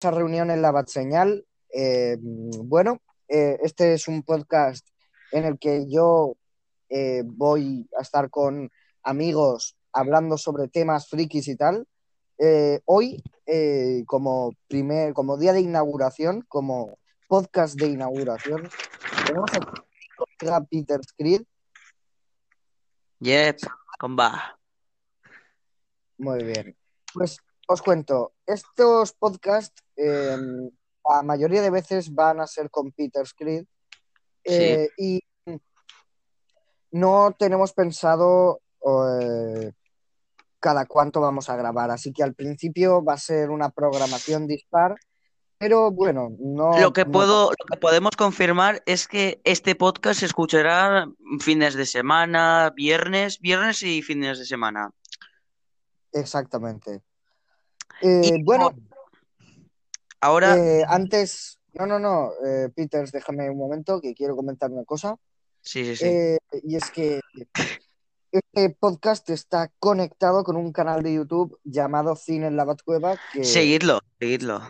esa reunión en la Bat Señal. Eh, bueno, eh, este es un podcast en el que yo eh, voy a estar con amigos hablando sobre temas frikis y tal. Eh, hoy, como, primer, como día de inauguración, como podcast de inauguración, tenemos a Peter Screed. Yep, com va. Muy bien. Pues os cuento, estos podcasts eh, la mayoría de veces van a ser con Peter Screed eh, y no tenemos pensado eh, cada cuánto vamos a grabar, así que al principio va a ser una programación dispar, pero bueno, no... Lo que no- puedo, lo que podemos confirmar es que este podcast se escuchará fines de semana, viernes, viernes y fines de semana. Exactamente. Eh, bueno, Ahora, eh, antes... No, no, no, eh, Peters, déjame un momento que quiero comentar una cosa. sí, sí, sí. Eh, y es que este podcast está conectado con un canal de YouTube llamado Cine en la Batcueva, que Seguidlo, seguidlo.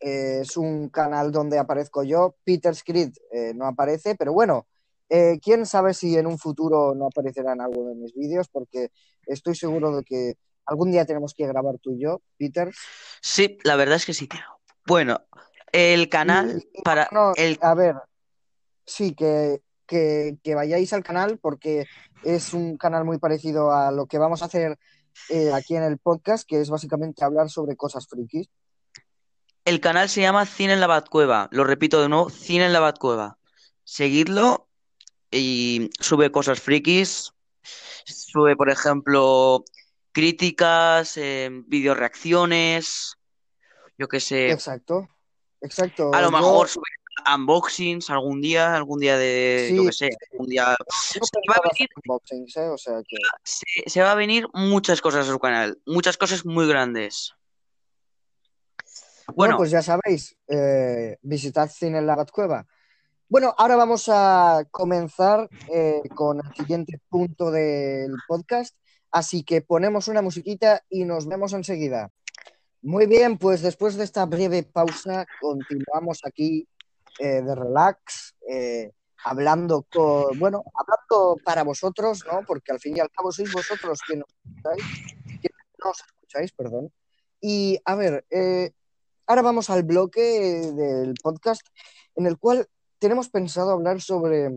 es un canal donde aparezco yo. Peter Screed eh, no aparece, pero bueno, eh, quién sabe si en un futuro no aparecerá en alguno de mis vídeos, porque estoy seguro de que algún día tenemos que grabar tú y yo, Peter. Sí, la verdad es que sí. Bueno, el canal Y- para no, el a ver, sí, que, que, que vayáis al canal porque es un canal muy parecido a lo que vamos a hacer eh, aquí en el podcast, que es básicamente hablar sobre cosas frikis. El canal se llama Cine en la Batcueva. Lo repito de nuevo, Cine en la Batcueva. Seguidlo y sube cosas frikis. Sube, por ejemplo, críticas, eh, video reacciones, yo qué sé. Exacto, exacto. A lo Yo- mejor unboxings algún día, algún día de, yo qué sé, algún día. Se va a venir, unboxings, ¿eh? O sea que... se, se va a venir muchas cosas a su canal, muchas cosas muy grandes. Bueno, Bueno, pues ya sabéis, eh, visitad Cine en la Batcueva. Bueno, ahora vamos a comenzar eh, con el siguiente punto del podcast, así que ponemos una musiquita y nos vemos enseguida. Muy bien, pues después de esta breve pausa, continuamos aquí eh, de relax, eh, hablando con, bueno, hablando para vosotros, ¿no? Porque al fin y al cabo sois vosotros quienes nos escucháis, quienes nos escucháis, perdón. Y a ver, eh, ahora vamos al bloque del podcast en el cual tenemos pensado hablar sobre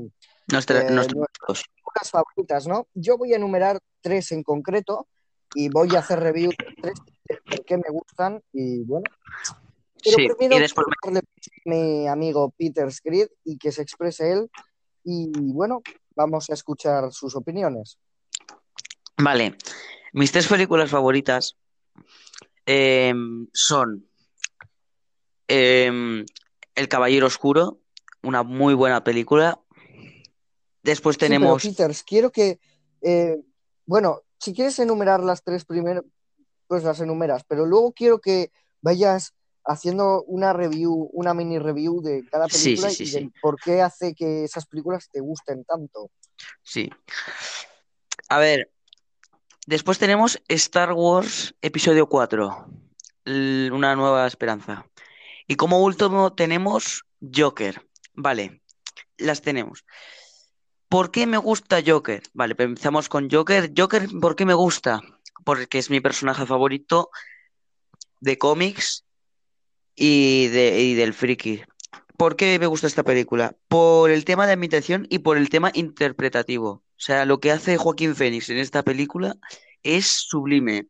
nuestra- eh, favoritas, ¿no? Yo voy a enumerar tres en concreto y voy a hacer review de tres qué me gustan y bueno. Pero sí, primero y después a mi amigo Peter Screed y que se exprese él y bueno, vamos a escuchar sus opiniones. Vale, mis tres películas favoritas em, son em, El Caballero Oscuro, una muy buena película. Después Sí, pero tenemos, Peters, quiero que, eh, bueno, si quieres enumerar las tres primero, pues las enumeras, pero luego quiero que vayas haciendo una review, una mini review de cada película sí, sí, y del por qué hace que esas películas te gusten tanto. sí. A ver, después tenemos Star Wars Episodio 4, l- Una nueva esperanza. Y como último tenemos Joker. Vale, las tenemos. ¿Por qué me gusta Joker? Vale, pues empezamos con Joker. Joker, ¿por qué me gusta? Porque es mi personaje favorito de cómics y, de, del friki. ¿Por qué me gusta esta película? Por el tema de ambientación y por el tema interpretativo. O sea, lo que hace Joaquín Phoenix en esta película es sublime.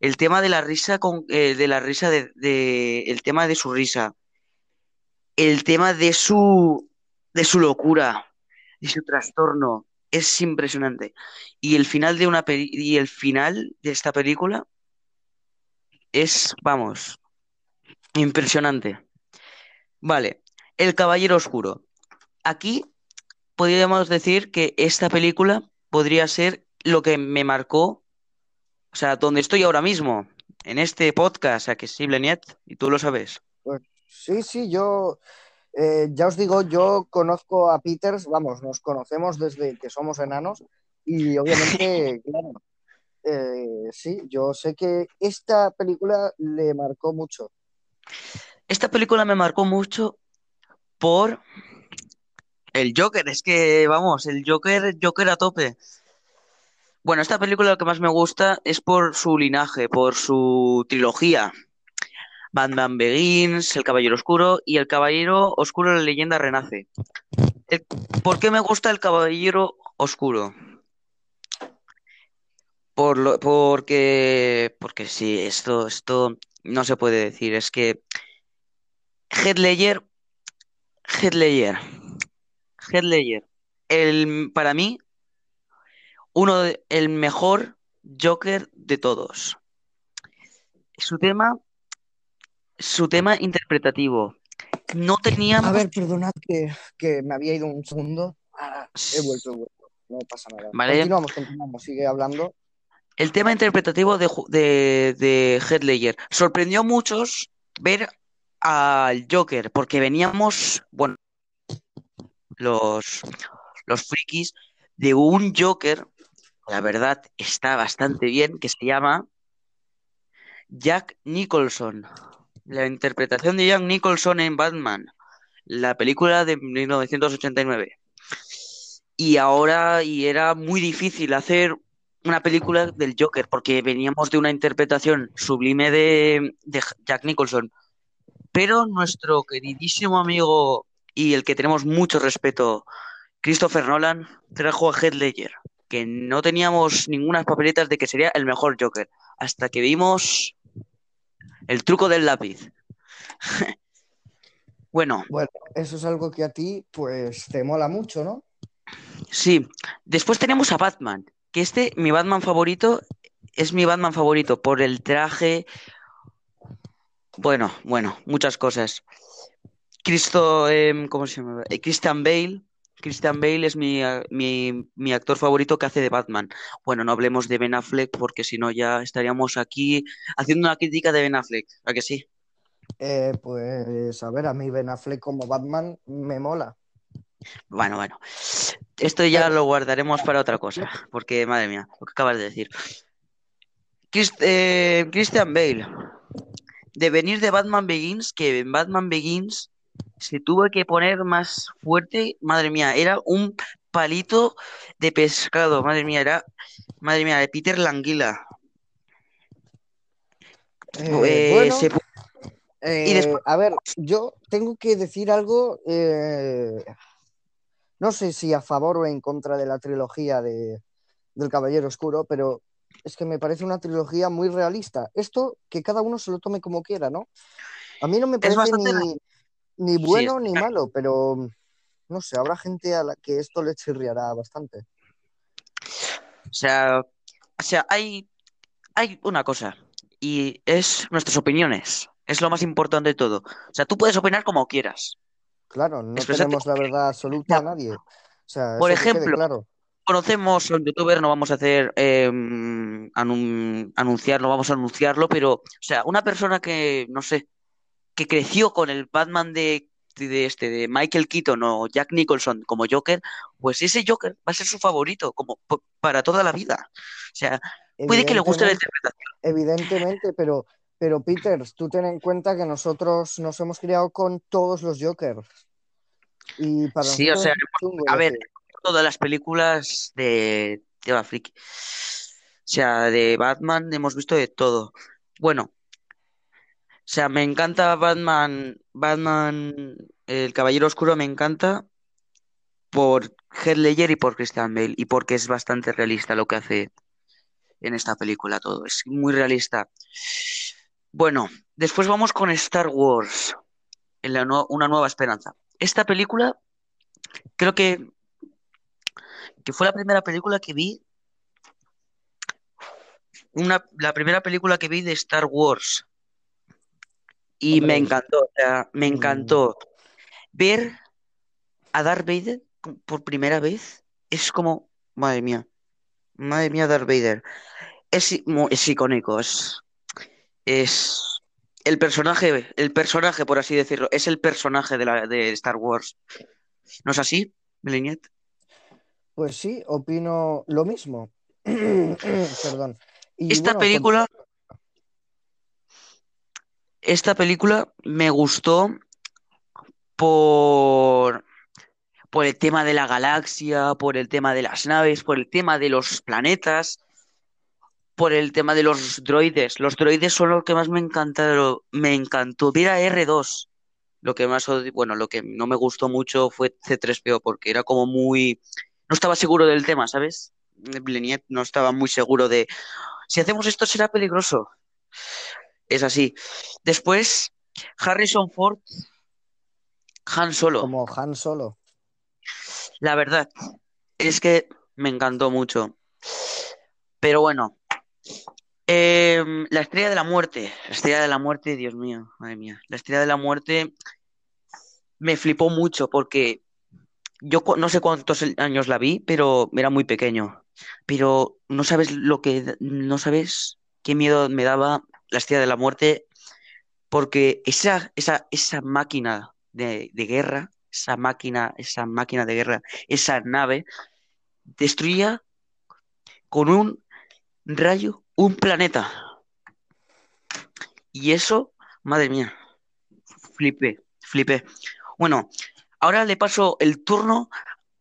El tema de la risa con, eh, de la risa de- el tema de su risa. El tema de su de su locura, de su trastorno. Es impresionante. Y el final de una y el final de esta película es, vamos, impresionante. Vale, El Caballero Oscuro. Aquí podríamos decir que esta película podría ser lo que me marcó, o sea, donde estoy ahora mismo, en este podcast, Accesible Niet, y tú lo sabes. Pues sí, sí, yo eh, ya os digo, yo conozco a Peters, vamos, nos conocemos desde que somos enanos y obviamente, claro, eh, sí, yo sé que esta película le marcó mucho. Esta película me marcó mucho por el Joker. Es que, vamos, el Joker, Joker a tope. Bueno, esta película lo que más me gusta es por su linaje, por su trilogía. Batman Begins, El Caballero Oscuro y El Caballero Oscuro, la leyenda renace. ¿Por qué me gusta El Caballero Oscuro? Por lo, porque, porque sí, esto, esto no se puede decir. Es que Ledger, Heath Ledger, el, para mí, uno de- el mejor Joker de todos. Su tema, su tema interpretativo. No A teníamos. ver, perdonad que, que me había ido un segundo. Ah, he vuelto, he vuelto. No pasa nada. Vale. Continuamos, continuamos. Sigue hablando. El tema interpretativo de, de, de Heath Ledger sorprendió a muchos ver al Joker, porque veníamos, bueno, los, los frikis, de un Joker, la verdad está bastante bien, que se llama Jack Nicholson. La interpretación de Jack Nicholson en Batman, la película de 1989. Y ahora, y era muy difícil hacer una película del Joker, porque veníamos de una interpretación sublime de, Jack Nicholson. Pero nuestro queridísimo amigo y el que tenemos mucho respeto, Christopher Nolan, trajo a Heath Ledger, que no teníamos ninguna papeletas de que sería el mejor Joker, hasta que vimos el truco del lápiz. Bueno, Bueno, eso es algo que a ti, pues, te mola mucho, ¿no? sí. Después tenemos a Batman, que este, mi Batman favorito, es mi Batman favorito por el traje. Bueno, bueno, muchas cosas. Cristo, em, ¿cómo se llama? Eh, Christian Bale. Christian Bale es mi, mi, mi actor favorito que hace de Batman. Bueno, no hablemos de Ben Affleck porque si no ya estaríamos aquí haciendo una crítica de Ben Affleck. ¿A que sí? Eh, pues, a ver, a mí Ben Affleck como Batman me mola. Bueno, bueno. Esto ya lo guardaremos para otra cosa, porque madre mía, lo que acabas de decir. Eh, Christian Bale, de venir de Batman Begins, que en Batman Begins se tuvo que poner más fuerte, madre mía, era un palito de pescado, madre mía, era, madre mía, de Peter Languila. Eh, Eh, bueno, se eh, y después- a ver, yo tengo que decir algo, eh, no sé si a favor o en contra de la trilogía de, del Caballero Oscuro, pero es que me parece una trilogía muy realista. Esto que cada uno se lo tome como quiera, ¿no? A mí no me parece ni, ni bueno ni malo, pero no sé, habrá gente a la que esto le chirriará bastante. O sea, o sea, hay, hay una cosa, y es nuestras opiniones. Es lo más importante de todo. O sea, tú puedes opinar como quieras. Claro, no Expresate tenemos la verdad absoluta a nadie. O sea, Por ejemplo, claro. Conocemos a un youtuber, no vamos a hacer eh, anun- anunciarlo, vamos a anunciarlo, pero, o sea, una persona que, no sé, que creció con el Batman de, de este, de Michael Keaton o Jack Nicholson como Joker, pues ese Joker va a ser su favorito, como para toda la vida. O sea, puede que le guste la interpretación. evidentemente, pero, pero Peter, tú ten en cuenta que nosotros nos hemos criado con todos los Jokers. Y para Sí, o sea, a ver, todas las películas de friki. O sea, de Batman hemos visto de todo. Bueno, sea, me encanta Batman, Batman, el Caballero Oscuro me encanta por Heath Ledger y por Christian Bale y porque es bastante realista lo que hace en esta película todo, es muy realista. Bueno, después vamos con Star Wars, en la una nueva esperanza. Esta película creo que, que fue la primera película que vi, una, la primera película que vi de Star Wars y me encantó, o sea, me mm, encantó ver a Darth Vader por primera vez es como, madre mía, madre mía, Darth Vader. Es, es icónico, es, es el personaje, el personaje, por así decirlo, es el personaje de, la, de Star Wars. ¿No es así, Meliñet? pues sí, opino lo mismo. Perdón. Y Esta bueno, con- película, esta película me gustó por, el tema de la galaxia, por el tema de las naves, por el tema de los planetas, por el tema de los droides. Los droides son los que más me encantaron. Me encantó. Mira R2. Lo que más, bueno, lo que no me gustó mucho fue C3PO porque era como muy, no estaba seguro del tema, ¿sabes? Bleniet no estaba muy seguro de, si hacemos esto será peligroso. Es así. Después, Harrison Ford, Han Solo. Como Han Solo. La verdad es que me encantó mucho. Pero bueno, em, la estrella de la muerte, la estrella de la muerte, Dios mío, madre mía, la estrella de la muerte me flipó mucho porque yo no sé cuántos años la vi, pero era muy pequeño. Pero no sabes lo que, no sabes qué miedo me daba la estrella de la muerte porque esa, esa, esa máquina de, de guerra, esa máquina, esa máquina de guerra, esa nave, destruía con un rayo un planeta. Y eso, madre mía, flipé, flipé. Bueno, ahora le paso el turno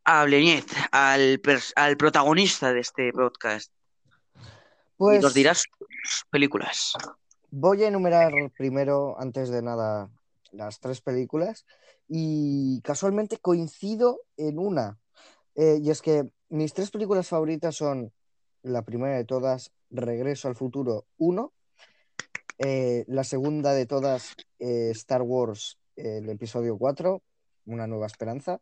a Bleñez, al, al protagonista de este podcast, y nos Pues dirá sus películas. Voy a enumerar primero, antes de nada, las tres películas y casualmente coincido en una. Eh, y es que mis tres películas favoritas son la primera de todas, Regreso al Futuro 1, eh, la segunda de todas, eh, Star Wars, el episodio 4, Una Nueva Esperanza.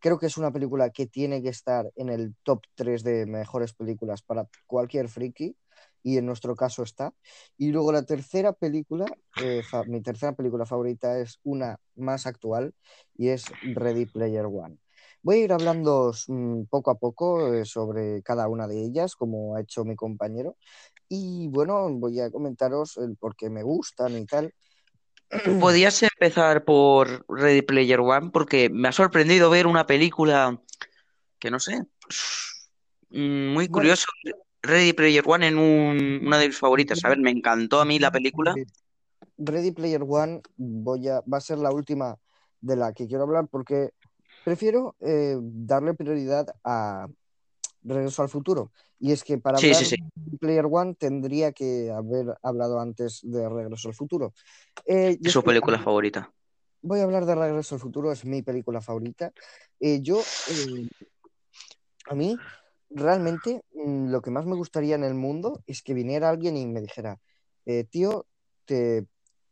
Creo que es una película que tiene que estar en el top 3 de mejores películas para cualquier friki, y en nuestro caso está. Y luego la tercera película, eh, mi tercera película favorita es una más actual y es Ready Player One. Voy a ir hablando mm, poco a poco eh, sobre cada una de ellas, como ha hecho mi compañero. Y bueno, voy a comentaros el por qué me gustan y tal. Podías empezar por Ready Player One porque me ha sorprendido ver una película que no sé, mm, muy Bueno, curioso. Ready Player One en un- una de mis favoritas. A ver, me encantó a mí la película. Ready Player One voy a, va a ser la última de la que quiero hablar porque prefiero eh, darle prioridad a Regreso al Futuro. Y es que para Sí, hablar sí, sí. de Ready Player One tendría que haber hablado antes de Regreso al Futuro. Eh, Es su que película favorita. voy a hablar de Regreso al Futuro, es mi película favorita. Eh, yo, a mí, realmente, mm, lo que más me gustaría en el mundo es que viniera alguien y me dijera, eh, tío, te,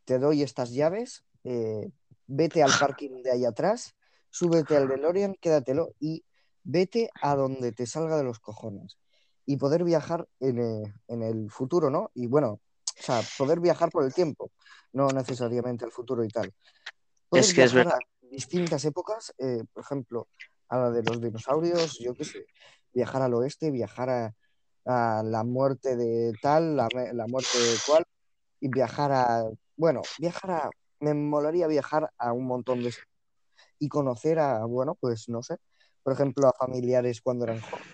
te doy estas llaves, eh, vete al parking de ahí atrás, súbete al DeLorean, quédatelo y vete a donde te salga de los cojones. Y poder viajar en, eh, en el futuro, ¿no? Y bueno, o sea, poder viajar por el tiempo, no necesariamente el futuro y tal. Poder Es que es viajar verdad. a distintas épocas, por ejemplo, a la de los dinosaurios, yo qué sé, viajar al oeste, viajar a, a la muerte de tal, la, muerte de cual, y viajar a, bueno, viajar a, me molaría viajar a un montón de y conocer a, bueno, pues no sé, por ejemplo, a familiares cuando eran jóvenes.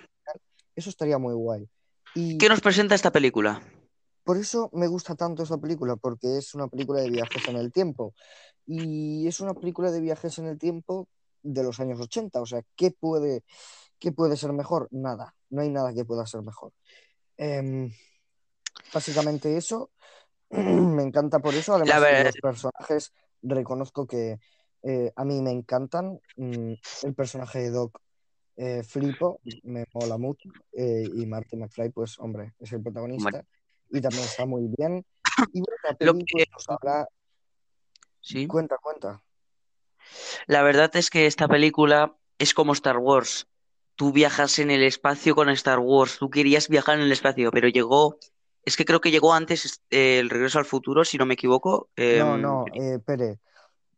Eso estaría muy guay. Y ¿Qué nos presenta esta película? por eso me gusta tanto esta película, porque es una película de viajes en el tiempo. Y es una película de viajes en el tiempo de los años 80. O sea, ¿qué puede, qué puede ser mejor? Nada. No hay nada que pueda ser mejor. Em, básicamente eso. Me encanta por eso. Además, verdad, los personajes reconozco que eh, a mí me encantan. Mm, el personaje de Doc eh, flipo, me mola mucho. eh, y Marty McFly, pues hombre, es el protagonista y también está muy bien. Y bueno, lo que, pues, nos habla. sí, Cuenta, cuenta. La verdad es que esta película es como Star Wars. Tú viajas en el espacio con Star Wars. Tú querías viajar en el espacio, pero llegó, es que creo que llegó antes eh, el Regreso al Futuro, si no me equivoco. No, Em, no, eh, Pere,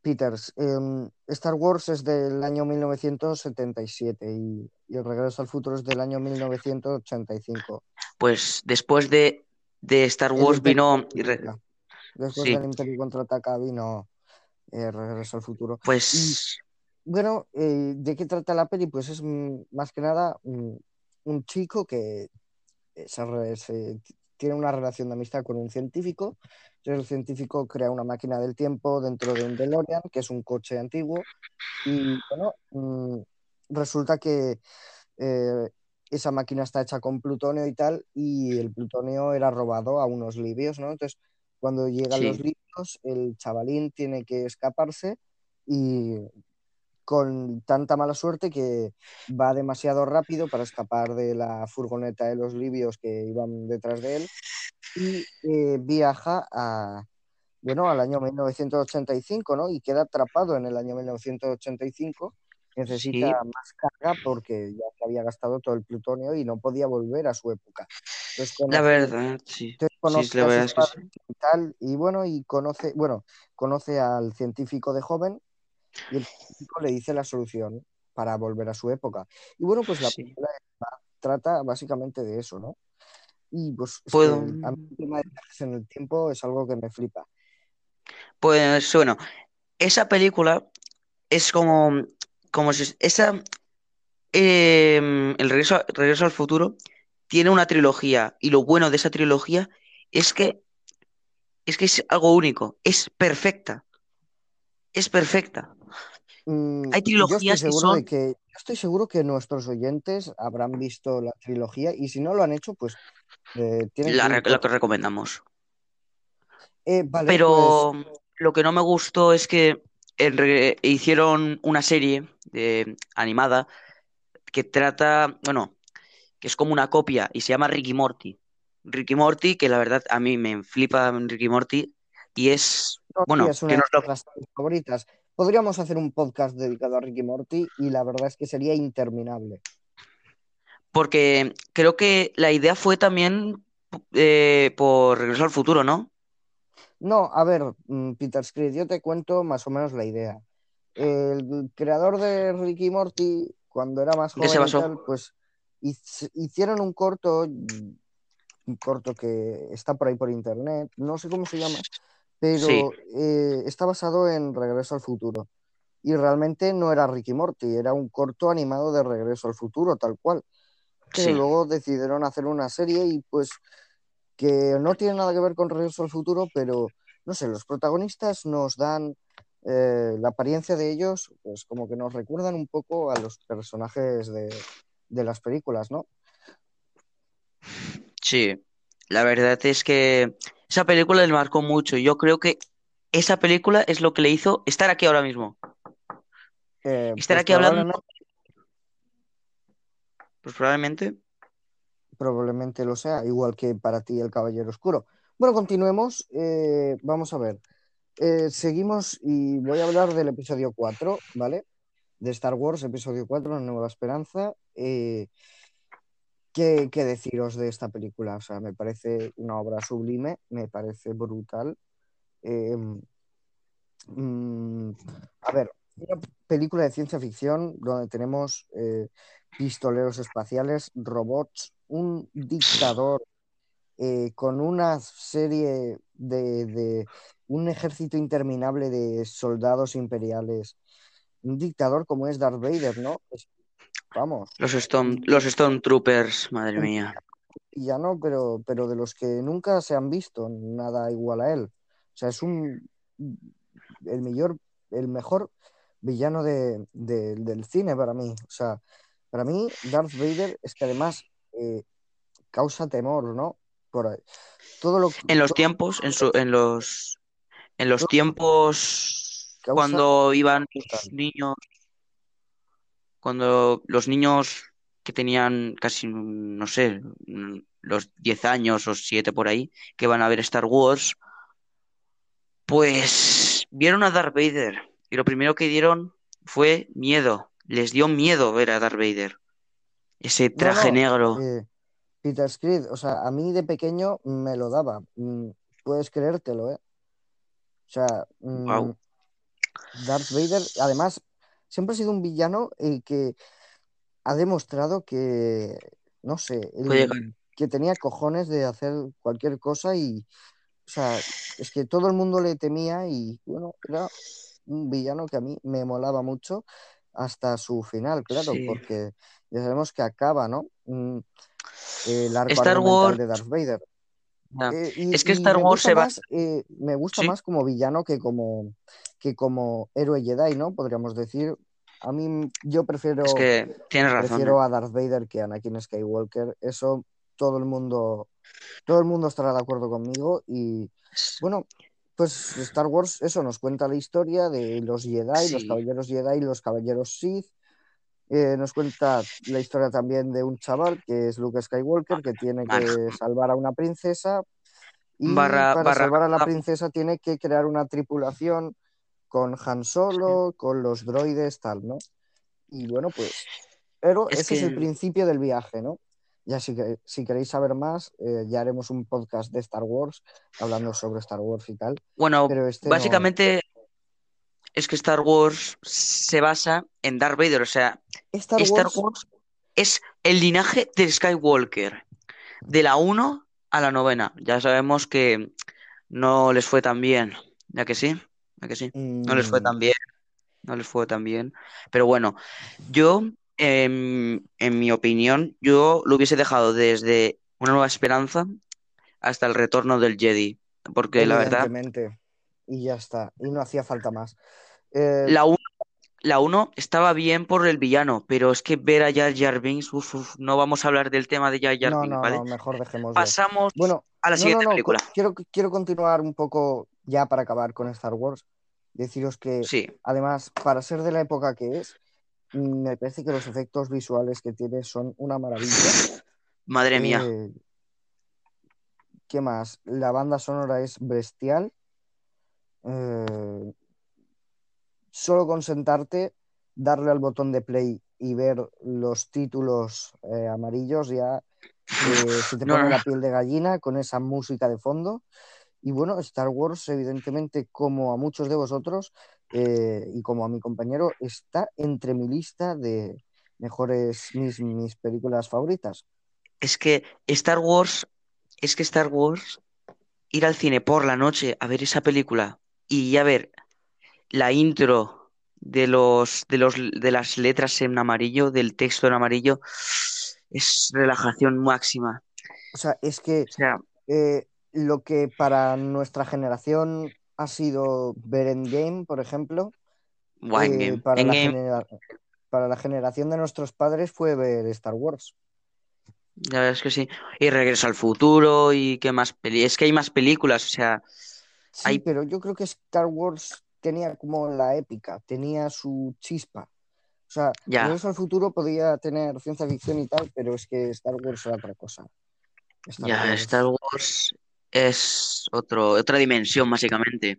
Peters. em, Star Wars es del año 1977 y, y El Regreso al Futuro es del año 1985. pues después de, de Star Wars vino. Después sí, del Imperio contraataca vino eh, Regreso al Futuro. Y pues bueno, eh, ¿de qué trata la peli? Pues es más que nada mm, un chico que eh, se, se- tiene una relación de amistad con un científico. Entonces el científico crea una máquina del tiempo dentro de un DeLorean, que es un coche antiguo. Y bueno, mm, resulta que eh, esa máquina está hecha con plutonio y tal, y el plutonio era robado a unos libios, ¿no? Entonces, cuando llegan los Sí, libios, el chavalín tiene que escaparse y con tanta mala suerte que va demasiado rápido para escapar de la furgoneta de los libios que iban detrás de él y eh, viaja a, bueno, al año 1985, ¿no? Y queda atrapado en el año 1985. Necesita sí, más carga porque ya se había gastado todo el plutonio y no podía volver a su época. Entonces la verdad, sí, sí, conoce a sí. padres y tal, y bueno, y conoce, bueno, conoce al científico de joven y el científico le dice la solución para volver a su época. Y bueno, pues la película trata básicamente de eso, ¿no? Y pues que Puedo, a mí el tema de viajes en el tiempo es algo que me flipa. pues bueno, esa película es como, como si esa, em, el regreso, regreso al futuro tiene una trilogía y lo bueno de esa trilogía es que es que es algo único, es perfecta, es perfecta. Mm, Hay yo estoy trilogías que de son que, yo estoy seguro que nuestros oyentes habrán visto la trilogía y si no lo han hecho, pues eh, tienen la, que recomendamos. Eh, vale, pues Pero lo que no me gustó es que re- hicieron una serie de, animada que trata, bueno, que es como una copia y se llama Ricky Morty. Ricky Morty, que la verdad a mí me flipa Ricky Morty y es, no, sí, bueno, es una que de lo favoritas. Podríamos hacer un podcast dedicado a Ricky Morty y la verdad es que sería interminable. porque creo que la idea fue también eh, por Regreso al Futuro, ¿no? No, a ver, mm, Peter Screed, yo te cuento más o menos la idea. El creador de Ricky Morty, cuando era más ¿En qué se joven y tal, pues hicieron un corto, corto que está por ahí por internet, no sé cómo se llama, Sí, pero eh, está basado en Regreso al Futuro. Y realmente no era Ricky Morty, era un corto animado de Regreso al Futuro, tal cual. Sí, luego decidieron hacer una serie y pues que no tiene nada que ver con Regreso al Futuro, pero no sé, los protagonistas nos dan eh, la apariencia de ellos, pues como que nos recuerdan un poco a los personajes de, de las películas, ¿no? Sí. La verdad es que esa película le marcó mucho. Yo creo que esa película es lo que le hizo estar aquí ahora mismo. Eh, Estar pues aquí hablando, probablemente, pues probablemente. probablemente lo sea, igual que para ti el Caballero Oscuro. Bueno, continuemos. eh, vamos a ver. Eh, seguimos y voy a hablar del episodio 4, ¿vale? De Star Wars, episodio 4, La Nueva Esperanza. Eh, ¿Qué, deciros de esta película? O sea, me parece una obra sublime, me parece brutal. Eh, mm, a ver, una película de ciencia ficción donde tenemos eh, pistoleros espaciales, robots, un dictador eh, con una serie de, de un ejército interminable de soldados imperiales, un dictador como es Darth Vader, ¿no? Es- vamos, Los un los Stormtroopers, madre mía. villano, pero, pero de los que nunca se han visto nada igual a él. O sea, es un el mejor, el mejor villano de, de- del cine para mí. O sea, para mí, Darth Vader es que además eh, causa temor, ¿no? Por todo lo En los todo, tiempos, en su, en los, en los todo tiempos causa cuando iban los niños, cuando los niños que tenían casi, no sé, los 10 años o 7 por ahí, que van a ver Star Wars, pues vieron a Darth Vader y lo primero que dieron fue miedo. Les dio miedo ver a Darth Vader. Ese traje negro. eh, Peter Screed, o sea, a mí de pequeño me lo daba. Mm, puedes creértelo, ¿eh? O sea, mm, Wow. Darth Vader, además, siempre ha sido un villano eh, que ha demostrado que, no sé, el, que tenía cojones de hacer cualquier cosa y, o sea, es que todo el mundo le temía y, bueno, era un villano que a mí me molaba mucho hasta su final, claro, Sí. porque ya sabemos que acaba, ¿no? Mm, el arco Star Wars, de Darth Vader. Ya. Eh, y, Es que y Star Wars se va. eh, me gusta Sí, más como villano que como, que como héroe Jedi, ¿no? Podríamos decir. A mí, yo es prefiero, que tienes razón, prefiero a Darth Vader que a Anakin Skywalker. Eso todo el mundo, todo el mundo estará de acuerdo conmigo. Y Es- bueno, pues Star Wars, eso nos cuenta la historia de los Jedi, los caballeros Jedi los caballeros Sith. Eh, nos cuenta la historia también de un chaval que es Luke Skywalker, que tiene que salvar a una princesa y barra, para barra, salvar a la princesa tiene que crear una tripulación con Han Solo, con los droides, tal, ¿no? Y bueno, pues, pero es ese es el principio del viaje, ¿no? Ya si, que- si queréis saber más, eh, ya haremos un podcast de Star Wars, hablando sobre Star Wars y tal, bueno, pero este no. básicamente es que Star Wars se basa en Darth Vader, o sea, Star Star Wars, Wars es el linaje del Skywalker, de la 1 a la novena. Ya sabemos que no les fue tan bien, ya que sí, que sí, no les fue mm, tan bien, no les fue tan bien. Pero bueno, yo, em, en mi opinión, yo lo hubiese dejado desde Una Nueva Esperanza hasta el retorno del Jedi, porque la verdad, y ya está, y no hacía falta más. Eh, la 1 la uno estaba bien por el villano, pero es que ver a Jar Jar Binks, uf, uf, no vamos a hablar del tema de Jar Jar no, Binks, no, ¿vale? no, mejor dejémoslo. Pasamos Bueno, a la siguiente película. quiero, quiero continuar un poco ya para acabar con Star Wars. Deciros que, Sí, además, para ser de la época que es, mm, me parece que los efectos visuales que tiene son una maravilla. madre mía. Eh, ¿qué más? La banda sonora es bestial. Eh, solo con sentarte, darle al botón de play y ver los títulos eh, amarillos, ya se te pone no, la piel de gallina con esa música de fondo. Y bueno, Star Wars, evidentemente, como a muchos de vosotros eh, y como a mi compañero, está entre mi lista de mejores, mis, mis películas favoritas. Es que Star Wars, es que Star Wars, ir al cine por la noche a ver esa película y ya ver la intro de los, de los, de las letras en amarillo, del texto en amarillo, es relajación máxima. O sea, es que O sea, eh, lo que para nuestra generación ha sido ver Endgame, por ejemplo, eh, Endgame. para, la Endgame, para la generación de nuestros padres fue ver Star Wars. ya ves que sí. Y Regreso al Futuro y qué más peli. Es que hay más películas, o sea, Sí, hay pero yo creo que Star Wars tenía como la épica, tenía su chispa. O sea, ya, Regreso al futuro podía tener ciencia ficción y tal, pero es que Star Wars era otra cosa. Star ya, Star Wars. Es otro, otra dimensión, básicamente.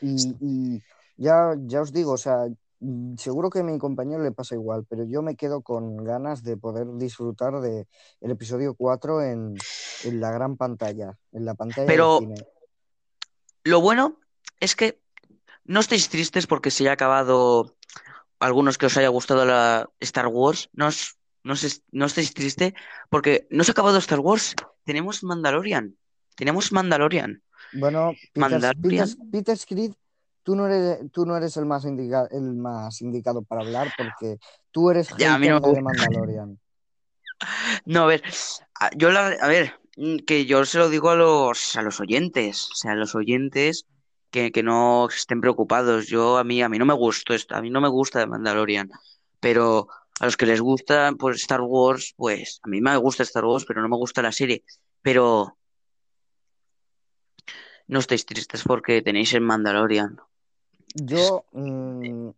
Y, y ya, ya os digo, o sea, mm, seguro que a mi compañero le pasa igual, pero yo me quedo con ganas de poder disfrutar de el episodio 4 en, en la gran pantalla, en la pantalla del Pero cine. lo bueno es que no estéis tristes porque se haya acabado algunos que os haya gustado la Star Wars. No, os- no, os- no estéis tristes porque no se ha acabado Star Wars. Tenemos Mandalorian. Tenemos Mandalorian. Bueno, Peter, Mandalorian. Peter, Peter Creed, tú no eres, tú no eres el más indica- el más indicado para hablar porque tú eres Ya, no de gusta. Mandalorian. No, a ver, yo la, a ver, que yo se lo digo a los, a los oyentes, o sea, a los oyentes que, que no estén preocupados. Yo, a mí, a mí no me gustó esto, a mí no me gusta The Mandalorian, pero a los que les gusta pues, Star Wars, pues a mí me gusta Star Wars, pero no me gusta la serie. Pero no estéis tristes porque tenéis el Mandalorian. Yo mm,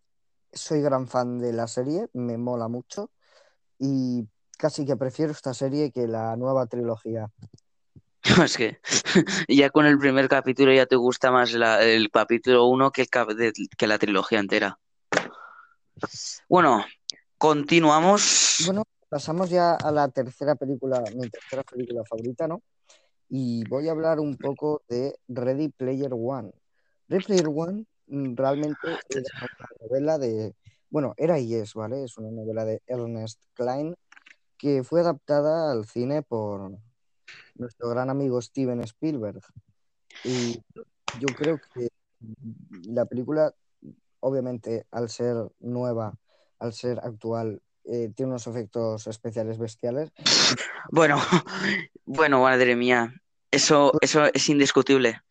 soy gran fan de la serie, me mola mucho y casi que prefiero esta serie que la nueva trilogía. Es que ya con el primer capítulo ya te gusta más la- el capítulo 1 que, el que la trilogía entera. Bueno, continuamos. Bueno, pasamos ya a la tercera película, mi tercera película favorita, ¿no? Y voy a hablar un poco de Ready Player One. Ready Player One mm, realmente era una novela de, bueno, era y es, ¿vale? Es una novela de Ernest Klein que fue adaptada al cine por nuestro gran amigo Steven Spielberg. Y yo creo que la película, obviamente, al ser nueva, al ser actual, eh, tiene unos efectos especiales bestiales. Bueno, bueno, madre mía. Eso, eso es indiscutible.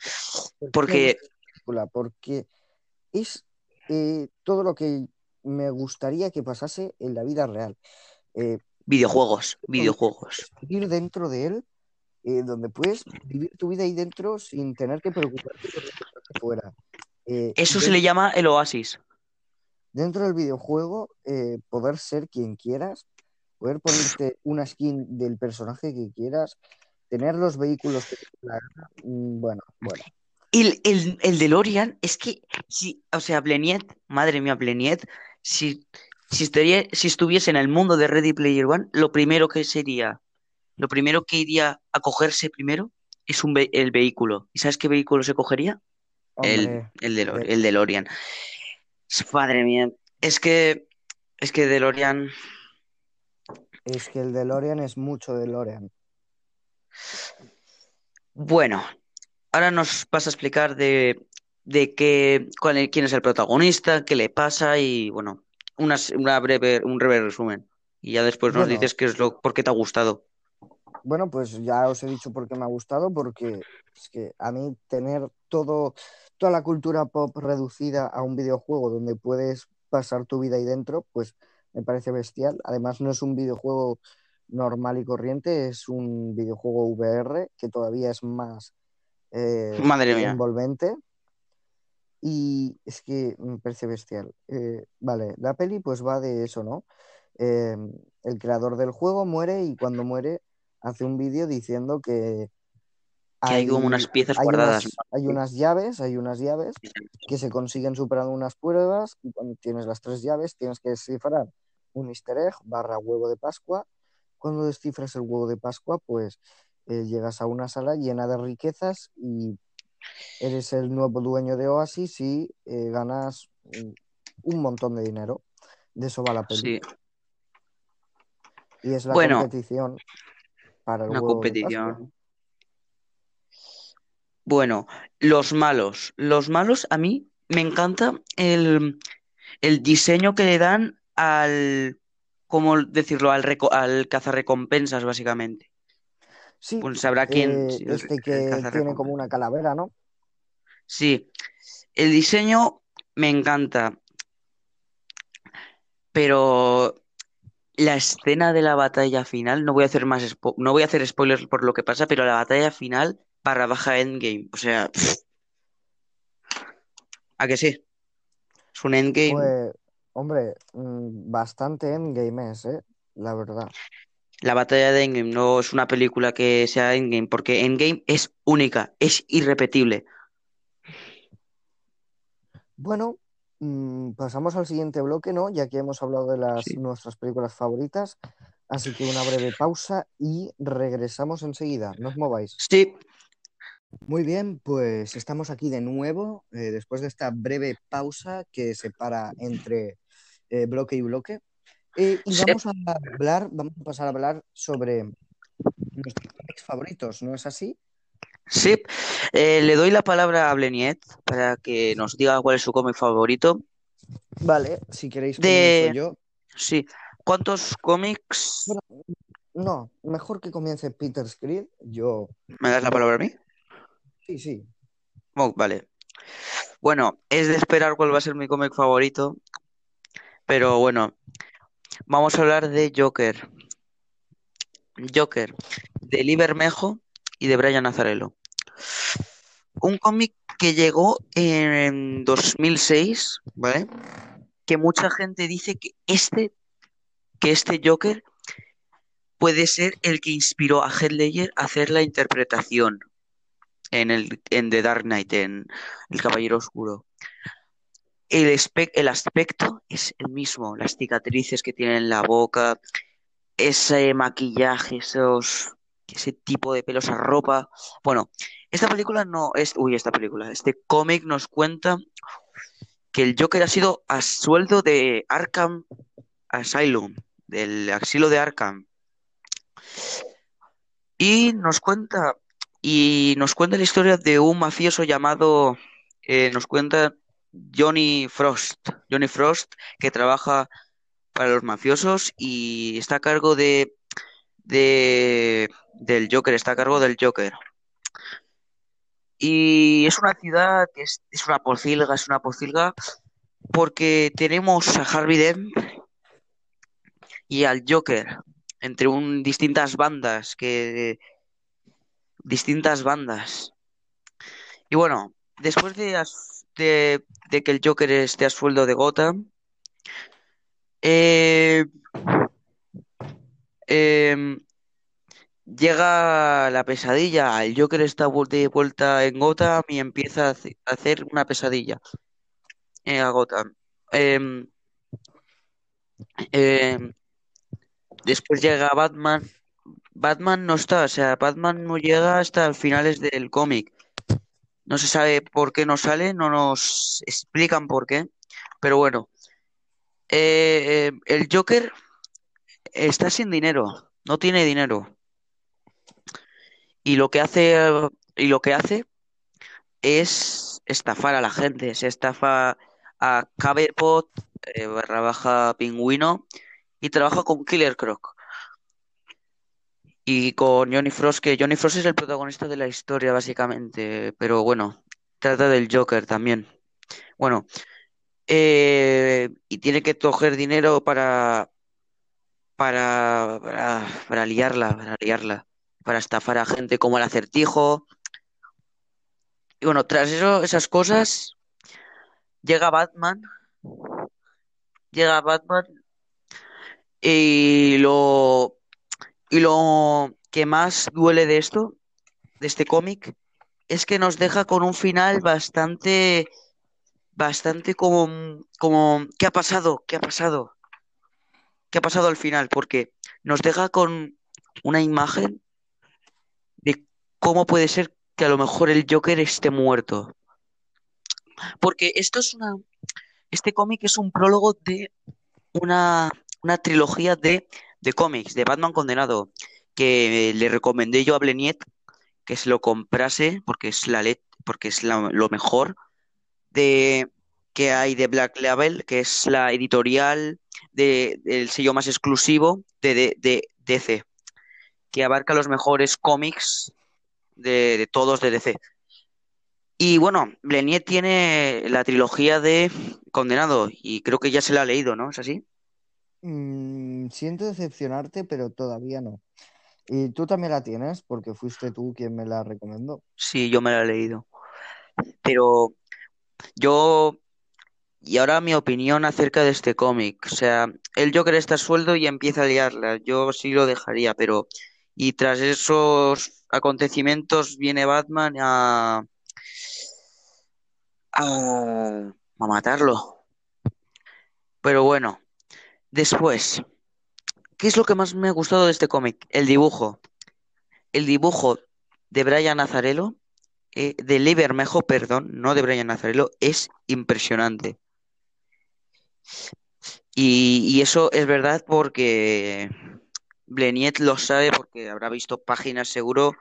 ¿Por qué me Porque? Porque es eh, todo lo que me gustaría que pasase en la vida real. Eh, videojuegos, videojuegos. vivir dentro de él, eh, donde puedes vivir tu vida ahí dentro sin tener que preocuparte por lo que fuera. Eh, Eso se le llama el oasis. Dentro del videojuego, eh, poder ser quien quieras, poder ponerte una skin del personaje que quieras, tener los vehículos que gana. Mm, Bueno, bueno. El, el, el DeLorean es que, si, o sea, Bleniet, madre mía, Bleniet, si, si, estaría- si estuviese en el mundo de Ready Player One, lo primero que sería, lo primero que iría a cogerse primero es un ve- el vehículo. ¿Y sabes qué vehículo se cogería? El, Hombre, el, Delo- de- el DeLorean. Madre mía, es que, es que DeLorean, es que el DeLorean es mucho DeLorean. bueno, ahora nos vas a explicar de, de qué, cuál quién es el protagonista, qué le pasa y, bueno, unas- una breve, un breve resumen. Y ya después nos Bueno, dices qué es lo, por qué te ha gustado. bueno, pues ya os he dicho por qué me ha gustado, porque es que a mí tener todo, toda la cultura pop reducida a un videojuego donde puedes pasar tu vida ahí dentro, pues me parece bestial. Además, no es un videojuego normal y corriente, es un videojuego VR que todavía es más eh, Madre mía. envolvente. Y es que me parece bestial. Eh, vale, la peli pues va de eso, ¿no? Eh, el creador del juego muere y cuando muere hace un vídeo diciendo que Hay como unas piezas hay guardadas. unas, hay unas llaves, hay unas llaves que se consiguen superando unas pruebas y cuando tienes las tres llaves tienes que descifrar un easter egg barra huevo de Pascua. Cuando descifras el huevo de Pascua, pues eh, llegas a una sala llena de riquezas y eres el nuevo dueño de Oasis y eh, ganas un montón de dinero. De eso va la peli. Sí, Y es la Bueno. competición para el una huevo de Pascua. Bueno, los malos. Los malos, a mí me encanta el, el diseño que le dan al, ¿cómo decirlo? Al, reco- al cazarrecompensas, básicamente. Sí, Pues sabrá quién. eh, este que tiene como una calavera, ¿no? Sí, el diseño me encanta, pero la escena de la batalla final, no voy a hacer más no voy a hacer spoilers por lo que pasa, pero la batalla final barra baja endgame, o sea, ¿a que sí? Es un endgame, Pues, hombre, mm, bastante endgame es, ¿eh? La verdad. la batalla de endgame no es una película que sea endgame, porque endgame es única, es irrepetible. Bueno, mm, pasamos al siguiente bloque, ¿no? Ya que hemos hablado de las Sí. nuestras películas favoritas. Así que una breve pausa y regresamos enseguida. No os mováis. Sí, Muy bien, pues estamos aquí de nuevo, eh, después de esta breve pausa que separa entre eh, bloque y bloque. Eh, y vamos a hablar, vamos a pasar a hablar sobre nuestros cómics favoritos, ¿no es así? sí, le doy la palabra a Bleniet para que nos diga cuál es su cómic favorito. Vale, si queréis De- comienzo yo. Sí. ¿Cuántos cómics? No, mejor que comience Peter Skrill. Yo, ¿Me das la palabra a mí? Sí, sí. Oh, vale. Bueno, es de esperar cuál va a ser mi cómic favorito, pero bueno, vamos a hablar de Joker. Joker, de Lee Bermejo y de Brian Azzarello. Un cómic que llegó en 2006, ¿vale? Que mucha gente dice que este, que este Joker puede ser el que inspiró a Heath Ledger a hacer la interpretación en el en The Dark Knight, en El Caballero Oscuro. El, aspecto es el mismo, las cicatrices que tiene en la boca, ese maquillaje, esos, ese tipo de pelos a ropa. Bueno, esta película no es, uy, esta película, este cómic nos cuenta que el Joker ha sido a sueldo de Arkham Asylum, del asilo de Arkham. Y nos cuenta, y nos cuenta la historia de un mafioso llamado, eh, nos cuenta Johnny Frost. Johnny Frost, que trabaja para los mafiosos y está a cargo de, de del Joker, está a cargo del Joker. Y es una ciudad que es, es una pocilga, es una pocilga, porque tenemos a Harvey Dent y al Joker entre un, distintas bandas que distintas bandas. Y bueno, después de, que el Joker esté a sueldo de Gotham, eh, em, llega la pesadilla. El Joker está de vuelta en Gotham y empieza a hacer una pesadilla eh, a Gotham. Em, em, después llega Batman. Batman no está, o sea, Batman no llega hasta finales del cómic. No se sabe por qué no sale, no nos explican por qué, pero bueno. Eh, eh, el Joker está sin dinero, no tiene dinero. Y lo que hace, y lo que hace es estafar a la gente. Se estafa a Cabepot, eh, barra baja pingüino, y trabaja con Killer Croc. Y con Johnny Frost, que Johnny Frost es el protagonista de la historia, básicamente. Pero bueno, trata del Joker también. Bueno, eh, y tiene que coger dinero para, para, para, para liarla, para liarla, para estafar a gente como el Acertijo. Y bueno, tras eso, esas cosas, llega Batman, llega Batman y lo, y lo que más duele de esto, de este cómic, es que nos deja con un final bastante, bastante como, como, ¿qué ha pasado? ¿Qué ha pasado? ¿Qué ha pasado al final? Porque nos deja con una imagen de cómo puede ser que a lo mejor el Joker esté muerto. Porque esto es una, este cómic es un prólogo de una, una trilogía de, de cómics de Batman Condenado que le recomendé yo a Bleniet que se lo comprase porque es la porque es la- lo mejor de que hay de Black Label, que es la editorial de, del sello más exclusivo de, de, de DC, que abarca los mejores cómics de todos de DC. Y bueno, Bleniet tiene la trilogía de Condenado y creo que ya se la ha leído, ¿no? ¿Es así? Mm, siento decepcionarte, pero todavía no. Y tú también la tienes, porque fuiste tú quien me la recomendó. Sí, yo me la he leído. Pero yo, y ahora mi opinión acerca de este cómic. O sea, el Joker está a sueldo y empieza a liarla. Yo sí lo dejaría, pero... Y tras esos acontecimientos viene Batman a, a matarlo. Pero bueno, después, ¿qué es lo que más me ha gustado de este cómic? El dibujo. El dibujo de Brian Azzarello, eh, de Lee Bermejo, perdón, no de Brian Azzarello, es impresionante. Y, y eso es verdad porque Bleniet lo sabe porque habrá visto páginas seguro,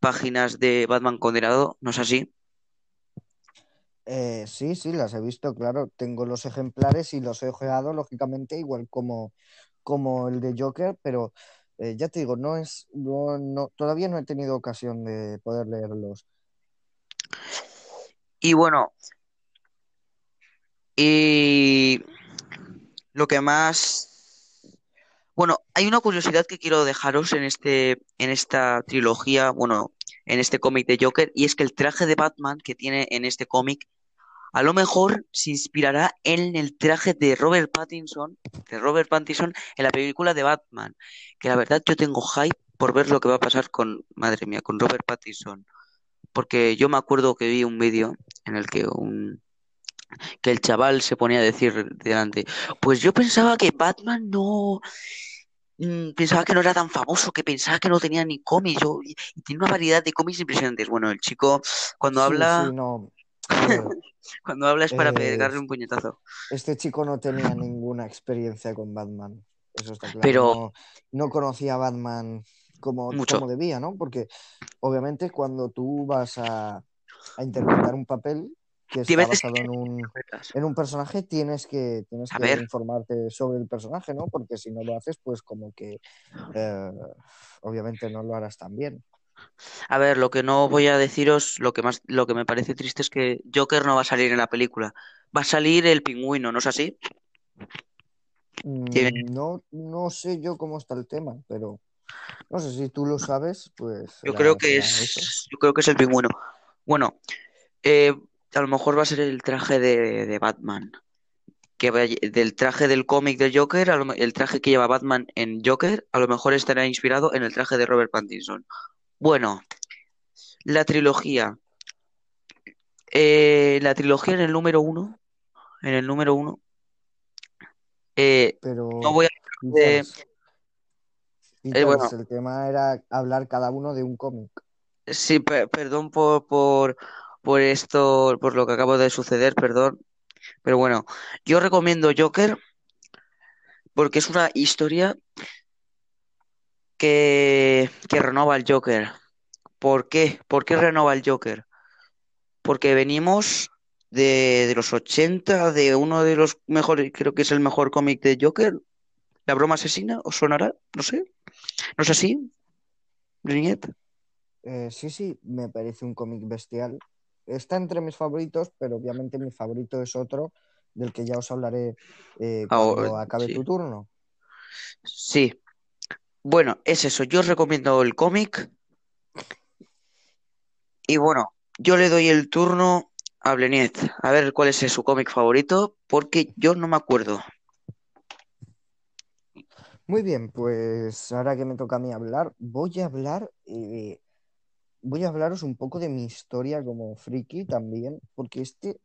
páginas de Batman Condenado, ¿no es así? Eh, sí, sí, las he visto, claro. Tengo los ejemplares y los he ojeado, lógicamente, igual como, como el de Joker, pero eh, ya te digo, no es, no, no, todavía no he tenido ocasión de poder leerlos. Y bueno, y lo que más... Bueno, hay una curiosidad que quiero dejaros en este, en esta trilogía, bueno, en este cómic de Joker, y es que el traje de Batman que tiene en este cómic A lo mejor se inspirará en el traje de Robert Pattinson, de Robert Pattinson en la película de Batman, que la verdad yo tengo hype por ver lo que va a pasar con, madre mía, con Robert Pattinson, porque yo me acuerdo que vi un vídeo en el que un que el chaval se ponía a decir delante, pues yo pensaba que Batman no pensaba que no era tan famoso, que pensaba que no tenía ni cómics, yo- y, y tiene una variedad de cómics impresionantes. Bueno, el chico cuando Sí, habla, sí, no. Ver, cuando habla es para eh, pegarle un puñetazo. este chico no tenía ninguna experiencia con Batman, eso está claro. Pero No, no conocía a Batman como, mucho. como debía, ¿no? Porque obviamente cuando tú vas a, a interpretar un papel que está basado en un, en un personaje, tienes que, tienes que ver. informarte sobre el personaje, ¿no? Porque si no lo haces, pues como que eh, obviamente no lo harás tan bien. A ver, lo que no voy a deciros, lo que más, lo que me parece triste es que Joker no va a salir en la película. Va a salir el pingüino, ¿no es así? Tiene- Mm, No, no sé yo cómo está el tema, pero no sé si tú lo sabes, pues Yo creo que eso. es, yo creo que es el pingüino. Bueno, eh, a lo mejor va a ser el traje de, de Batman. Que vaya- del traje del cómic del Joker, a lo me- el traje que lleva Batman en Joker, a lo mejor estará inspirado en el traje de Robert Pattinson. Bueno, la trilogía. Eh, la trilogía en el número uno, en el número uno, eh, no Pero voy a de, eh, quizás bueno, el tema era hablar cada uno de un cómic. sí, pe- perdón por, por, por esto, por lo que acabo de suceder, perdón, pero bueno, yo recomiendo Joker porque es una historia que, que renova el Joker. ¿Por qué? ¿Por qué renova el Joker? Porque venimos de, de los 80, de uno de los mejores, creo que es el mejor cómic de Joker, La broma asesina, ¿os sonará? No sé, ¿no es así, Niñet? Eh, sí, sí, me parece un cómic bestial. Está entre mis favoritos, pero obviamente mi favorito es otro del que ya os hablaré eh, Ah, cuando acabe sí. tu turno. Sí. Bueno, es eso. Yo os recomiendo el cómic. Y bueno, yo le doy el turno a Bleniet. A ver cuál es su cómic favorito, porque yo no me acuerdo. Muy bien, pues ahora que me toca a mí hablar, voy a hablar, eh, voy a hablaros un poco de mi historia como friki también, porque este,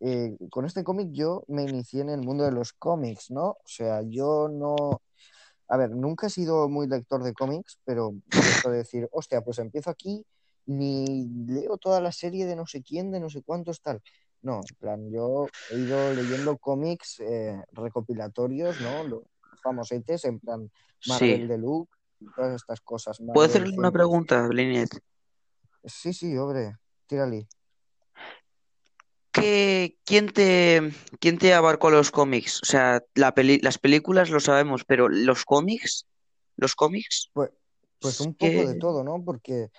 eh, con este cómic yo me inicié en el mundo de los cómics, ¿no? O sea, yo no, a ver, nunca he sido muy lector de cómics, pero de decir, hostia, pues empiezo aquí, ni leo toda la serie de no sé quién, de no sé cuántos, tal. No, en plan, yo he ido leyendo cómics eh, recopilatorios, ¿no? Los famosetes, en plan Sí. Marvel Deluxe, todas estas cosas. ¿Puedo Marvel hacerle una 100. pregunta, Bleniet? Sí, sí, hombre, tírale. ¿Qué, quién te, quién te abarcó los cómics? O sea, la peli- las películas lo sabemos, pero los cómics, los cómics, Pues, pues un poco de todo, ¿no? Porque,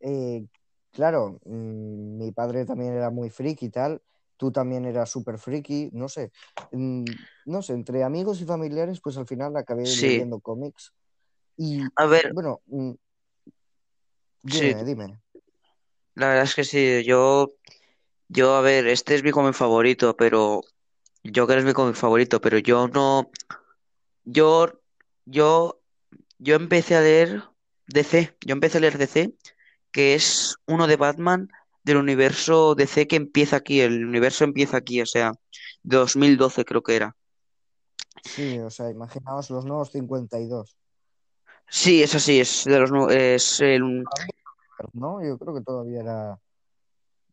eh, claro, mm, mi padre también era muy friki y tal, tú también eras súper friki, no sé, Mm, no sé, entre amigos y familiares, pues al final acabé sí. leyendo cómics y, A ver, bueno, mm, sí, dime, dime. La verdad es que sí. Yo, yo, a ver, este es mi cómic favorito, pero Joker es mi cómic favorito, pero yo no, yo, yo, yo empecé a leer DC. Yo empecé a leer DC, que es uno de Batman del universo DC que empieza aquí. El universo empieza aquí, o sea, 2012 creo que era. Sí, o sea, imaginaos los nuevos 52, Sí, es así, es de los es el, ¿no? Yo creo que todavía era,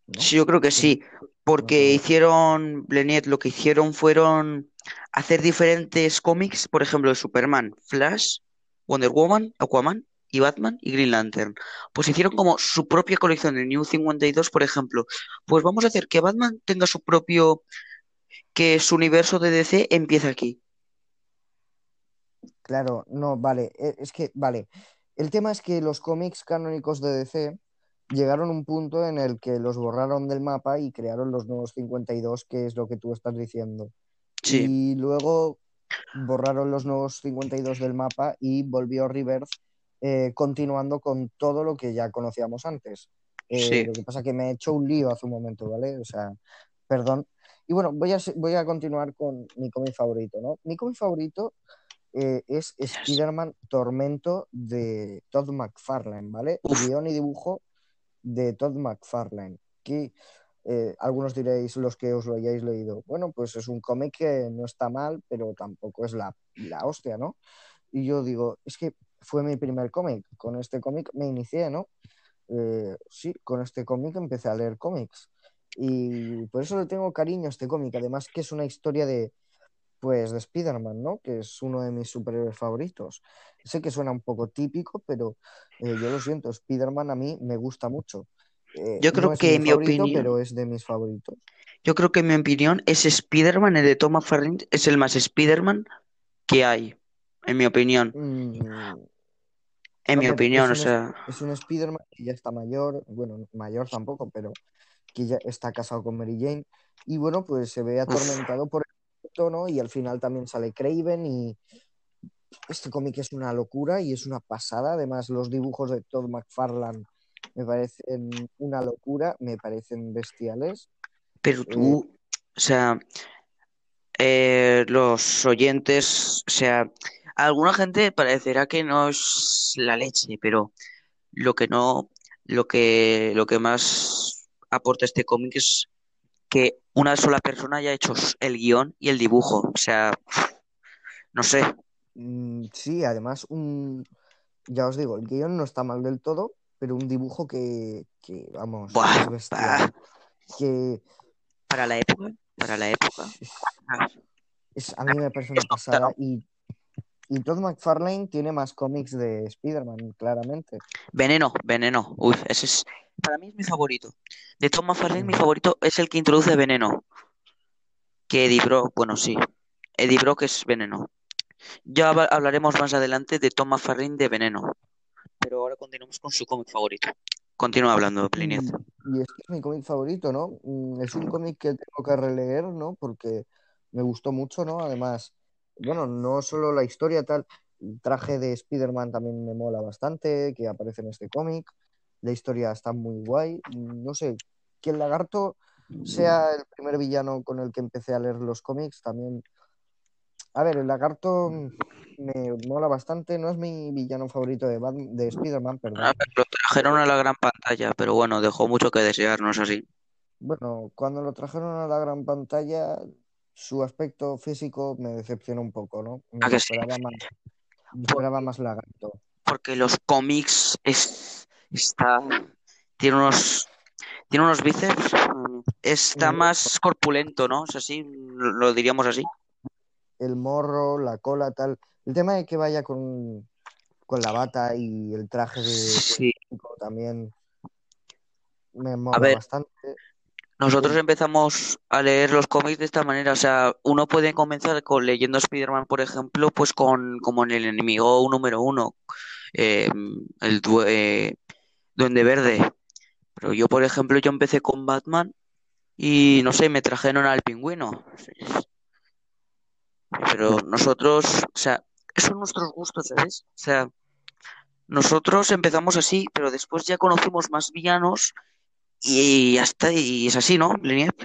¿no? sí, yo creo que Sí, porque hicieron, Bleniet, lo que hicieron fueron hacer diferentes cómics, por ejemplo, de Superman, Flash, Wonder Woman, Aquaman y Batman y Green Lantern. Pues hicieron como su propia colección de New 52, por ejemplo. Pues vamos a hacer que Batman tenga su propio, que su universo de DC empiece aquí. Claro, no, vale, e- es que, vale, el tema es que los cómics canónicos de DC llegaron a un punto en el que los borraron del mapa y crearon los nuevos 52, que es lo que tú estás diciendo. Sí, Y luego borraron los nuevos 52 del mapa y volvió Rebirth eh, continuando con todo lo que ya conocíamos antes. Eh, sí, lo que pasa que me he hecho un lío hace un momento, ¿vale? O sea, perdón. Y bueno, voy a, voy a continuar con mi cómic favorito, ¿no? Mi cómic favorito eh, es. Spider-Man Tormento de Todd McFarlane, ¿vale? Uf, Guión y dibujo de Todd McFarlane, que eh, algunos diréis los que os lo hayáis leído. Bueno, pues es un cómic que no está mal, pero tampoco es la, la hostia, ¿no? Y yo digo, es que fue mi primer cómic. Con este cómic me inicié, ¿no? Eh, sí, con este cómic empecé a leer cómics. Y por eso le tengo cariño a este cómic. Además que es una historia de, pues, de Spider-Man, ¿no? Que es uno de mis superhéroes favoritos. Sé que suena un poco típico, pero eh, yo lo siento, Spider-Man a mí me gusta mucho. Eh, yo no creo es que mi en mi favorito, opinión, pero es de mis favoritos. yo creo que en mi opinión, ese Spider-Man, el de Tom McFarlane, es el más Spider-Man que hay, en mi opinión. Mm, En mi opinión, es o es sea, es un Spider-Man que ya está mayor, bueno, mayor tampoco, pero que ya está casado con Mary Jane. Y bueno, pues se ve uf, atormentado por tono y al final también sale Craven y este cómic es una locura y es una pasada. Además, los dibujos de Todd McFarlane me parecen una locura, me parecen bestiales. pero Eh, tú, o sea, eh, los oyentes, o sea, a alguna gente parecerá que no es la leche, pero lo que no, lo que, lo que más aporta este cómic es que una sola persona haya hecho el guion y el dibujo. O sea, no sé. mm, sí, además, un, ya os digo, el guion no está mal del todo, pero un dibujo que, que, vamos, Buah. Que para la época, para la época. es, a mí me parece una pasada y, y Todd McFarlane tiene más cómics de Spider-Man, claramente. Veneno, Veneno. Uy, ese es, para mí es mi favorito. De Tom McFarlane, mi Ujú. favorito es el que introduce Veneno, que Eddie Brock, bueno, sí. Eddie Brock es Veneno. Ya hab- hablaremos más adelante de Tom McFarlane de Veneno, pero ahora continuamos con su cómic favorito. Continúa hablando, Pliniet. Y, y este es mi cómic favorito, ¿no? Mm, Es un cómic que tengo que releer, ¿no? Porque me gustó mucho, ¿no? Además, bueno, no solo la historia tal, el traje de Spider-Man también me mola bastante, que aparece en este cómic, la historia está muy guay, no sé, que el lagarto sea el primer villano con el que empecé a leer los cómics, también, a ver, el lagarto me mola bastante, no es mi villano favorito de, Spider-Man, A perdón. ver, lo trajeron a la gran pantalla, pero bueno, dejó mucho que desear, ¿no es así? Bueno, cuando lo trajeron a la gran pantalla, su aspecto físico me decepcionó un poco, ¿no? ¿A Me que sí? esperaba más, me esperaba más lagarto. porque los cómics es, está, tiene unos, tiene unos bíceps, está más corpulento, ¿no? Es así, lo diríamos así. El morro, la cola, tal. El tema de que vaya con, con la bata y el traje de Sí. también me A mola ver, bastante. Nosotros empezamos a leer los cómics de esta manera, o sea, uno puede comenzar con leyendo Spider-Man, por ejemplo, pues con como en el enemigo número uno, eh, el due- eh, Duende Verde. Pero yo, por ejemplo, yo empecé con Batman y no sé, me trajeron al pingüino. Pero nosotros, o sea, son nuestros gustos, ¿sabes? O sea, nosotros empezamos así, pero después ya conocimos más villanos y ya está, y es así, ¿no, Liniet?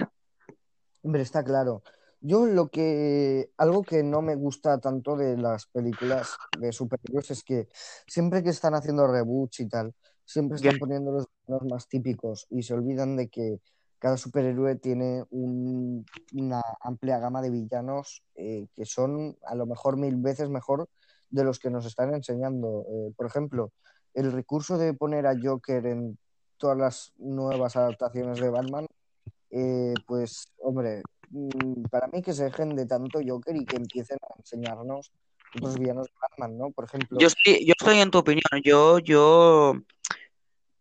Hombre, está claro. Yo lo que, algo que no me gusta tanto de las películas de superhéroes es que siempre que están haciendo reboots y tal, siempre están poniendo los villanos más típicos y se olvidan de que cada superhéroe tiene un- una amplia gama de villanos eh, que son a lo mejor mil veces mejor de los que nos están enseñando. Eh, por ejemplo, el recurso de poner a Joker en todas las nuevas adaptaciones de Batman eh, pues, hombre, mm, para mí que se dejen de tanto Joker y que empiecen a enseñarnos otros villanos de Batman, ¿no? Por Yo ejemplo, estoy, yo estoy en tu opinión. Yo, yo,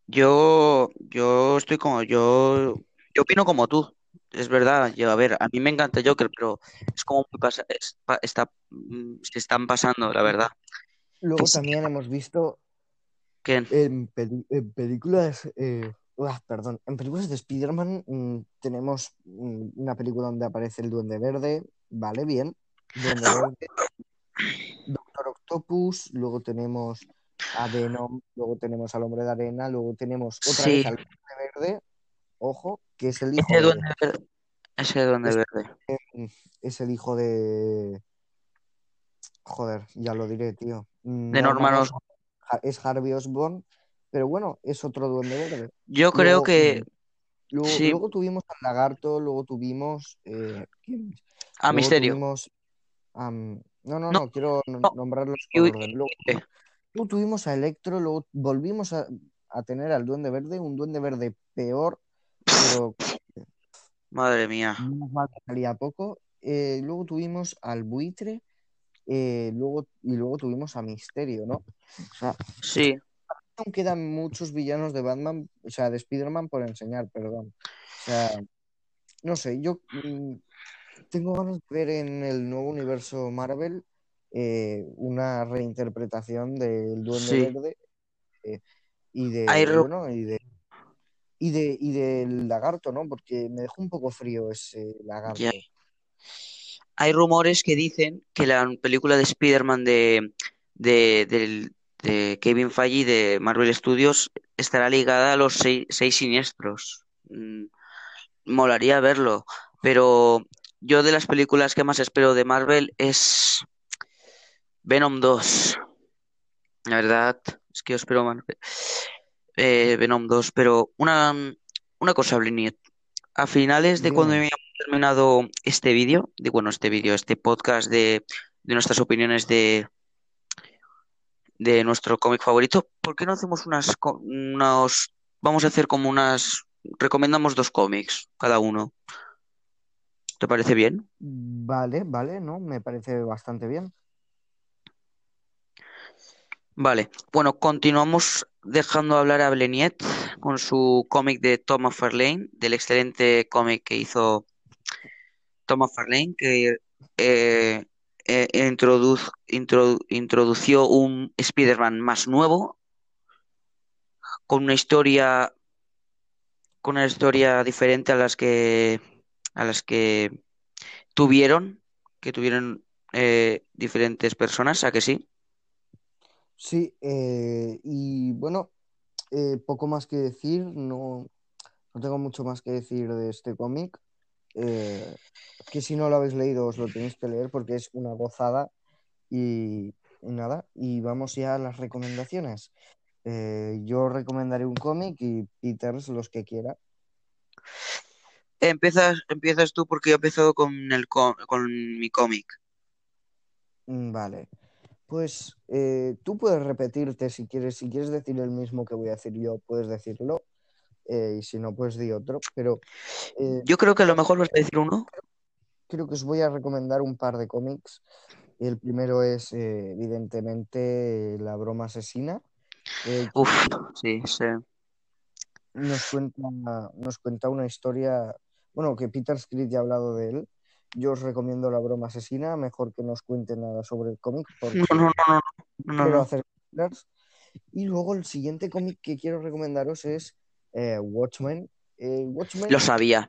yo, yo estoy como, yo, yo opino como tú. Es verdad, yo, a ver, a mí me encanta Joker, pero es como muy pasa, es- pa- está, mm, se están pasando, la verdad. Luego también hemos visto en, películas, eh, uah, perdón, en películas de Spider-Man mm, tenemos mm, una película donde aparece el Duende Verde, vale, bien, Duende Verde, Doctor Octopus, luego tenemos a Venom, luego tenemos al Hombre de Arena, luego tenemos otra sí, vez al Duende Verde, ojo, que es el hijo ese de... duende verde, ese duende es verde. es el hijo de. Joder, ya lo diré, tío. De Norman Osborn es Harvey Osborn, pero bueno, es otro duende verde. Yo creo Luego, que mm, luego, sí, luego tuvimos al lagarto, luego tuvimos. eh, a Luego Misterio. tuvimos. no, no, No, no, quiero no, nombrarlos por orden. Luego, tuvimos a Electro, luego volvimos a, a tener al duende verde, un duende verde peor, pero madre mía. salía poco. Eh, luego tuvimos al buitre. Eh, luego, y luego tuvimos a Misterio, ¿no? O sea, Sí, aún quedan muchos villanos de Batman, o sea, de Spider-Man por enseñar, perdón. O sea, no sé, yo mm, tengo ganas de ver en el nuevo universo Marvel eh, una reinterpretación del Duende sí. Verde y de, bueno, y de, y de, y del lagarto, ¿no? Porque me dejó un poco frío ese lagarto. Hay rumores que dicen que la película de Spider-Man de, de, Kevin Feige de Marvel Studios estará ligada a los seis, seis siniestros. Mm, molaría verlo, pero yo de las películas que más espero de Marvel es Venom 2. La verdad es que yo espero Mar- eh, Venom 2, pero una, una cosa, Bliniet. A finales de cuando Dime. Terminado este vídeo, de bueno, este vídeo, este podcast de, de nuestras opiniones de, de nuestro cómic favorito, ¿por qué no hacemos unas, unos, vamos a hacer como unas, recomendamos dos cómics cada uno? ¿Te parece bien? Vale, vale, ¿no? Me parece bastante bien. Vale, bueno, continuamos dejando hablar a Bleniet con su cómic de Tom McFarlane, del excelente cómic que hizo Tom McFarlane, que eh, eh, introdu- introdu- introdució un Spider-Man más nuevo, con una historia, con una historia diferente a las que, a las que tuvieron, que tuvieron eh, diferentes personas, ¿a que sí? Sí, y bueno, poco más que decir, no, no tengo mucho más que decir de este cómic. Eh, que si no lo habéis leído os lo tenéis que leer porque es una gozada y, y nada, y vamos ya a las recomendaciones. Eh, yo recomendaré un cómic y Peters los que quiera. Empiezas, empiezas tú porque yo he empezado con el con mi cómic. Mm, Vale, pues eh, tú puedes repetirte si quieres, si quieres decir el mismo que voy a decir yo, puedes decirlo, eh, y si no, pues di otro, pero eh, Yo creo que a lo mejor vas a decir uno. creo que os voy a recomendar un par de cómics. El primero es, eh, evidentemente, La broma asesina. Uf, sí, sí. nos cuenta, nos cuenta una historia, bueno, que Peter Script ya ha hablado de él. Yo os recomiendo La broma asesina, mejor que no os cuente nada sobre el cómic, porque No, no, no, no, no, no. hacer. Y luego el siguiente cómic que quiero recomendaros es eh, Watchmen. Eh, Watchmen, Lo sabía.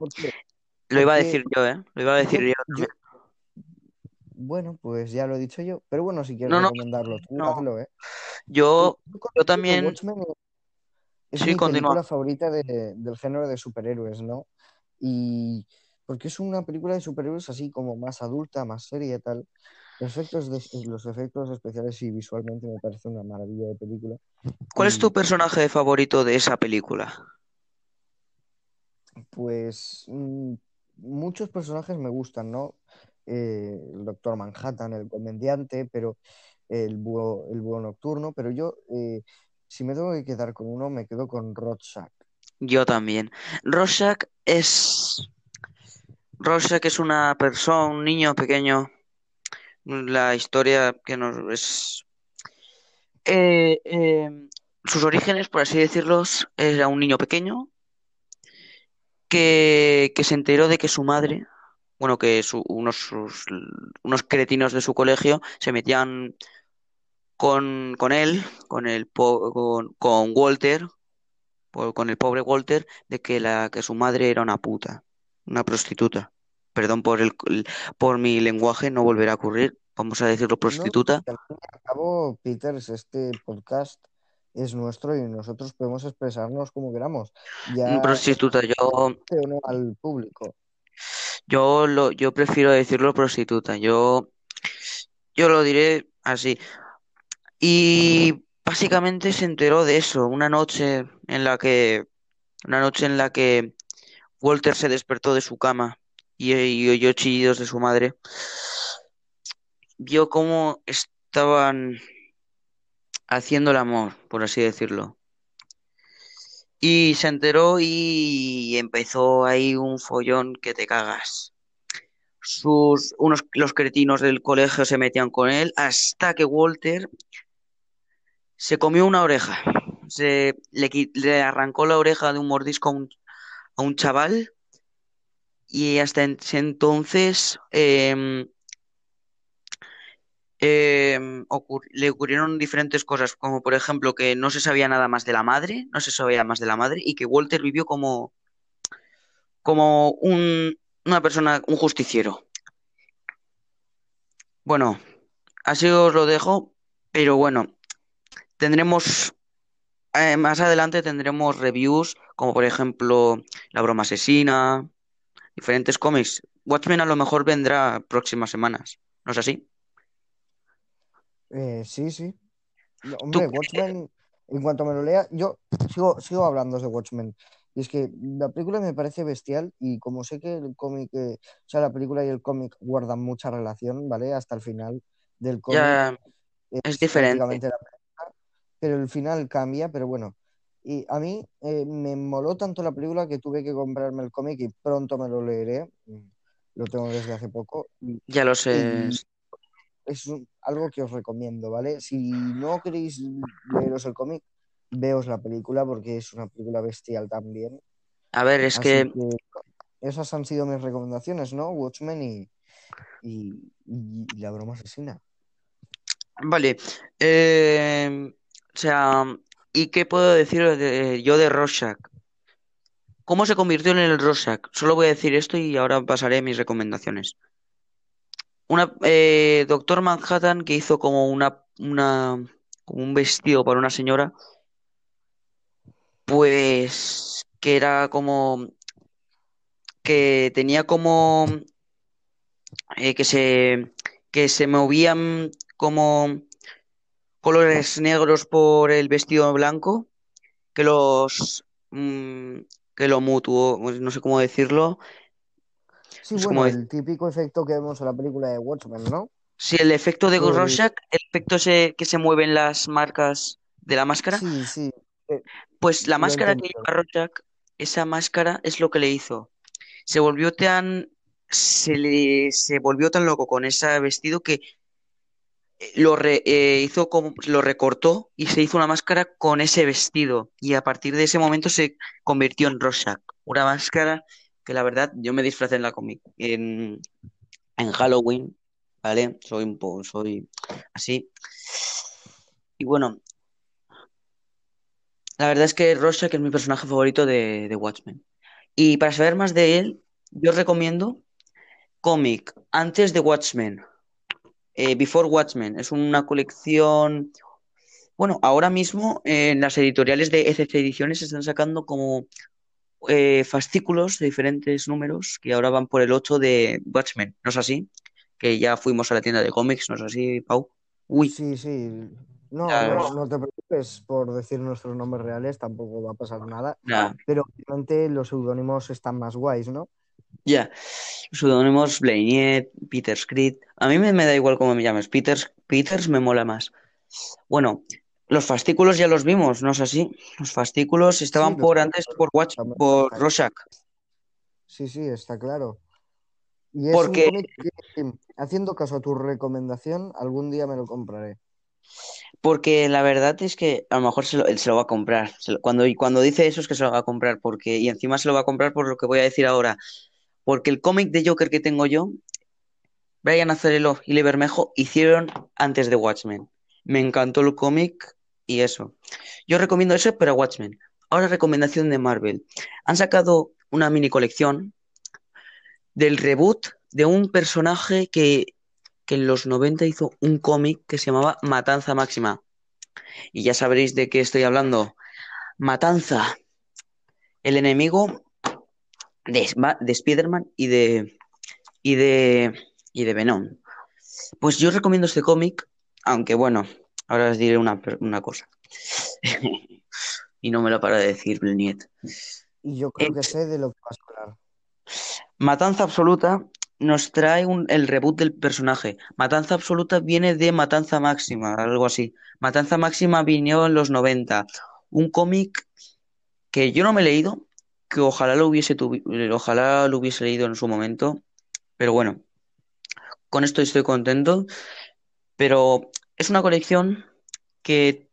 Lo iba a decir yo, ¿eh? Lo iba a decir yo, yo bueno, pues ya lo he dicho yo, pero bueno, si quieres No, no, recomendarlo tú, no. hazlo, ¿eh? Yo, Yo también. Watchmen es Sí, mi continúa. película favorita de- del género de superhéroes, ¿no? Y porque es una película de superhéroes así como más adulta, más seria y tal. Los efectos, de- los efectos especiales y visualmente me parece una maravilla de película. ¿Cuál es tu personaje favorito de esa película? Pues mm, muchos personajes me gustan, ¿no? Eh, el Doctor Manhattan, el comediante, pero el búho, el búho nocturno, pero yo, eh, si me tengo que quedar con uno, me quedo con Rorschach. Yo también. Rorschach es. Rorschach es una persona, un niño pequeño. La historia que nos es. eh, sus orígenes, por así decirlos, era un niño pequeño que, que se enteró de que su madre, bueno, que su- unos, sus- unos cretinos de su colegio se metían con, con él, con el po- con, con Walter, con el pobre Walter, de que la que su madre era una puta, una prostituta. Perdón por el, por mi lenguaje, no volverá a ocurrir. Vamos a decirlo No, prostituta. que al fin y al cabo, Peters, este podcast es nuestro y nosotros podemos expresarnos como queramos. Ya es Prostituta, yo, no al público. yo lo, yo prefiero decirlo prostituta. Yo, yo lo diré así. Y básicamente se enteró de eso, una noche en la que, una noche en la que Walter se despertó de su cama y, y oyó chillidos de su madre. Vio cómo estaban haciendo el amor, por así decirlo. Y se enteró y empezó ahí un follón que te cagas. Sus, unos, los cretinos del colegio se metían con él hasta que Walter se comió una oreja. Se, le, arrancó la oreja de un mordisco a un, chaval y hasta entonces em, em, le, ocur- le ocurrieron diferentes cosas, como por ejemplo que no se sabía nada más de la madre, no se sabía más de la madre, y que Walter vivió como, como un, una persona, un justiciero. Bueno, así os lo dejo, pero bueno, tendremos, eh, más adelante tendremos reviews, como por ejemplo La broma asesina, diferentes cómics. Watchmen a lo mejor vendrá próximas semanas, ¿no es así? Eh, sí, sí. No, ¿Tú hombre, Watchmen, en cuanto me lo lea, yo sigo, sigo hablando de Watchmen. Y es que la película me parece bestial y como sé que el cómic, eh, o sea, la película y el cómic guardan mucha relación, ¿vale? Hasta el final del cómic ya es es diferente? película, pero el final cambia, pero bueno. Y a mí eh, me moló tanto la película que tuve que comprarme el cómic y pronto me lo leeré. Lo tengo desde hace poco. Y, Ya lo sé. y es algo que os recomiendo, ¿vale? Si no queréis leeros el cómic, veos la película porque es una película bestial también. A ver, es que, que esas han sido mis recomendaciones, ¿no? Watchmen y, y, y- y la broma asesina. vale. eh, o sea, ¿y qué puedo decir de, yo de Rorschach? ¿Cómo se convirtió en el Rorschach? Solo voy a decir esto y ahora pasaré a mis recomendaciones. Una, eh, Doctor Manhattan que hizo como una, una, un vestido para una señora, pues que era como, que tenía como, eh, que se, que se movían como colores negros por el vestido blanco, que los, mm, que lo mutuó, pues no sé cómo decirlo, Sí, bueno, decirlo. el típico efecto que vemos en la película de Watchmen, ¿no? Si el efecto de Pues Rorschach, el efecto que se mueven las marcas de la máscara, sí, sí, eh, pues la máscara que lleva Rorschach, esa máscara es lo que le hizo. Se volvió tan, se le, se volvió tan loco con ese vestido que eh, lo re- eh, hizo como, lo recortó y se hizo una máscara con ese vestido. Y a partir de ese momento se convirtió en Rorschach. Una máscara que la verdad yo me disfracé en la cómic, en, en Halloween, ¿vale? Soy un poco, soy así. Y bueno, la verdad es que Rorschach es mi personaje favorito de, de Watchmen. Y para saber más de él, yo recomiendo cómic antes de Watchmen, eh, Before Watchmen. Es una colección. Bueno, ahora mismo en las editoriales de ECC Ediciones están sacando como eh, fascículos de diferentes números que ahora van por el 8 de Watchmen, ¿no es así? Que ya fuimos a la tienda de cómics, ¿no es así, Pau? Uy, Sí, sí. No, no, no te preocupes por decir nuestros nombres reales, tampoco va a pasar nada. Pero obviamente los seudónimos están más guays, ¿no? ya. Pseudónimos Blaineet, Peter Creed. A mí me, me da igual cómo me llames. Peters, Peters me mola más. Bueno, los fascículos ya los vimos, ¿no es así? Los fascículos estaban por antes por Watch, por. Rorschach. Sí, sí, está claro. Y es Porque, que, haciendo caso a tu recomendación, algún día me lo compraré. porque la verdad es que a lo mejor se lo, él se lo va a comprar. Lo- cuando, cuando dice eso es que se lo va a comprar, porque, y encima se lo va a comprar por lo que voy a decir ahora. Porque el cómic de Joker que tengo yo, Brian Azzarello y Lee Bermejo hicieron antes de Watchmen. Me encantó el cómic y eso. Yo recomiendo eso, pero Watchmen. Ahora recomendación de Marvel. Han sacado una mini colección del reboot de un personaje que, que en los 90 hizo un cómic que se llamaba Matanza Máxima. Y ya sabréis de qué estoy hablando. Matanza, el enemigo de, de Spider-Man y de, y de, y de Venom. Pues yo recomiendo este cómic, aunque bueno, ahora os diré una, per- una cosa. Y no me lo para de decir Bleniet. Y yo creo que sé de lo que vas a hablar. Matanza Absoluta nos trae un- el reboot del personaje. Matanza Absoluta viene de Matanza Máxima, algo así. Matanza Máxima vino en los 90. Un cómic que yo no me he leído, que ojalá lo hubiese, tuvi- ojalá lo hubiese leído en su momento. Pero bueno, con esto estoy contento. Pero es una colección que,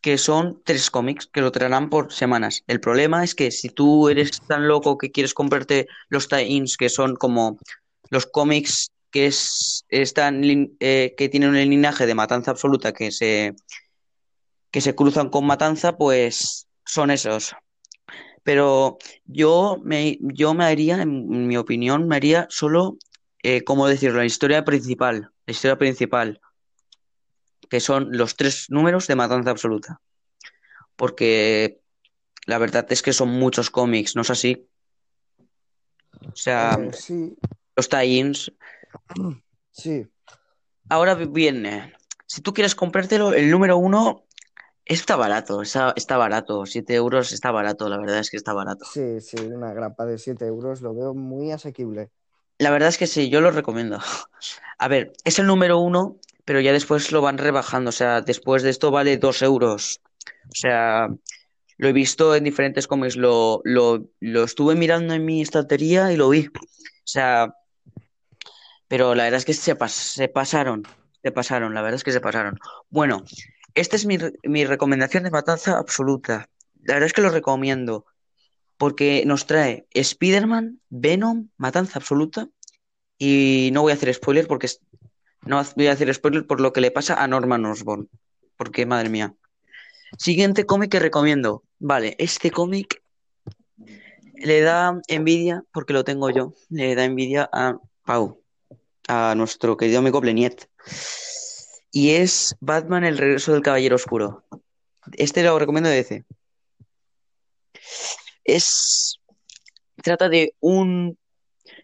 que son tres cómics que lo traerán por semanas. El problema es que si tú eres tan loco que quieres comprarte los tie-ins, que son como los cómics que es están, eh, que tienen un linaje de matanza absoluta que se, que se cruzan con matanza, pues son esos. Pero yo me, yo me haría, en mi opinión, me haría solo, eh, ¿cómo decirlo? La historia principal, la historia principal, que son los tres números de matanza absoluta. Porque la verdad es que son muchos cómics, ¿no es así? O sea, Eh, sí, los tie-ins. sí, Ahora viene, si tú quieres comprártelo, el número uno está barato, está, está barato, 7 euros está barato, la verdad es que está barato. sí, sí, una grapa de 7 euros lo veo muy asequible. La verdad es que sí, yo lo recomiendo. A ver, es el número uno, pero ya después lo van rebajando, o sea, después de esto vale 2 euros. O sea, lo he visto en diferentes cómics, lo, lo, lo estuve mirando en mi estantería y lo vi. O sea, pero la verdad es que se, pas- se pasaron, se pasaron, la verdad es que se pasaron. Bueno, esta es mi, mi recomendación de matanza absoluta. La verdad es que lo recomiendo, porque nos trae Spider-Man, Venom, matanza absoluta, y no voy a hacer spoiler porque no voy a hacer spoiler por lo que le pasa a Norman Osborn, porque madre mía. Siguiente cómic que recomiendo. Vale, este cómic le da envidia, porque lo tengo yo, le da envidia a Pau a nuestro querido amigo Bleniet. Y es Batman, el regreso del Caballero Oscuro. Este lo recomiendo de DC. Es. Trata de un.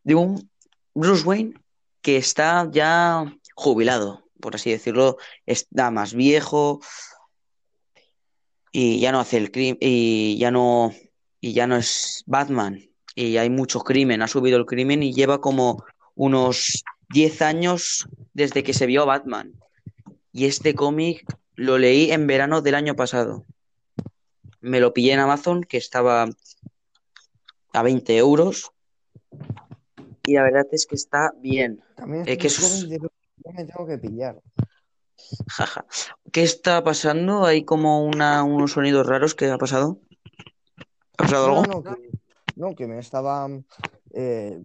de un Bruce Wayne que está ya jubilado, por así decirlo. Está más viejo. Y ya no hace el crimen. Y ya no. Y ya no es Batman. Y hay mucho crimen. Ha subido el crimen y lleva como unos 10 años desde que se vio Batman. Y este cómic lo leí en verano del año pasado. Me lo pillé en Amazon, que estaba a 20 euros. Y la verdad es que está bien. También Eh, que es- yo me tengo que pillar. Jaja. ¿Qué está pasando? Hay como una, unos sonidos raros que ha pasado. ¿Ha pasado No, algo? no, que, no, que me estaba eh,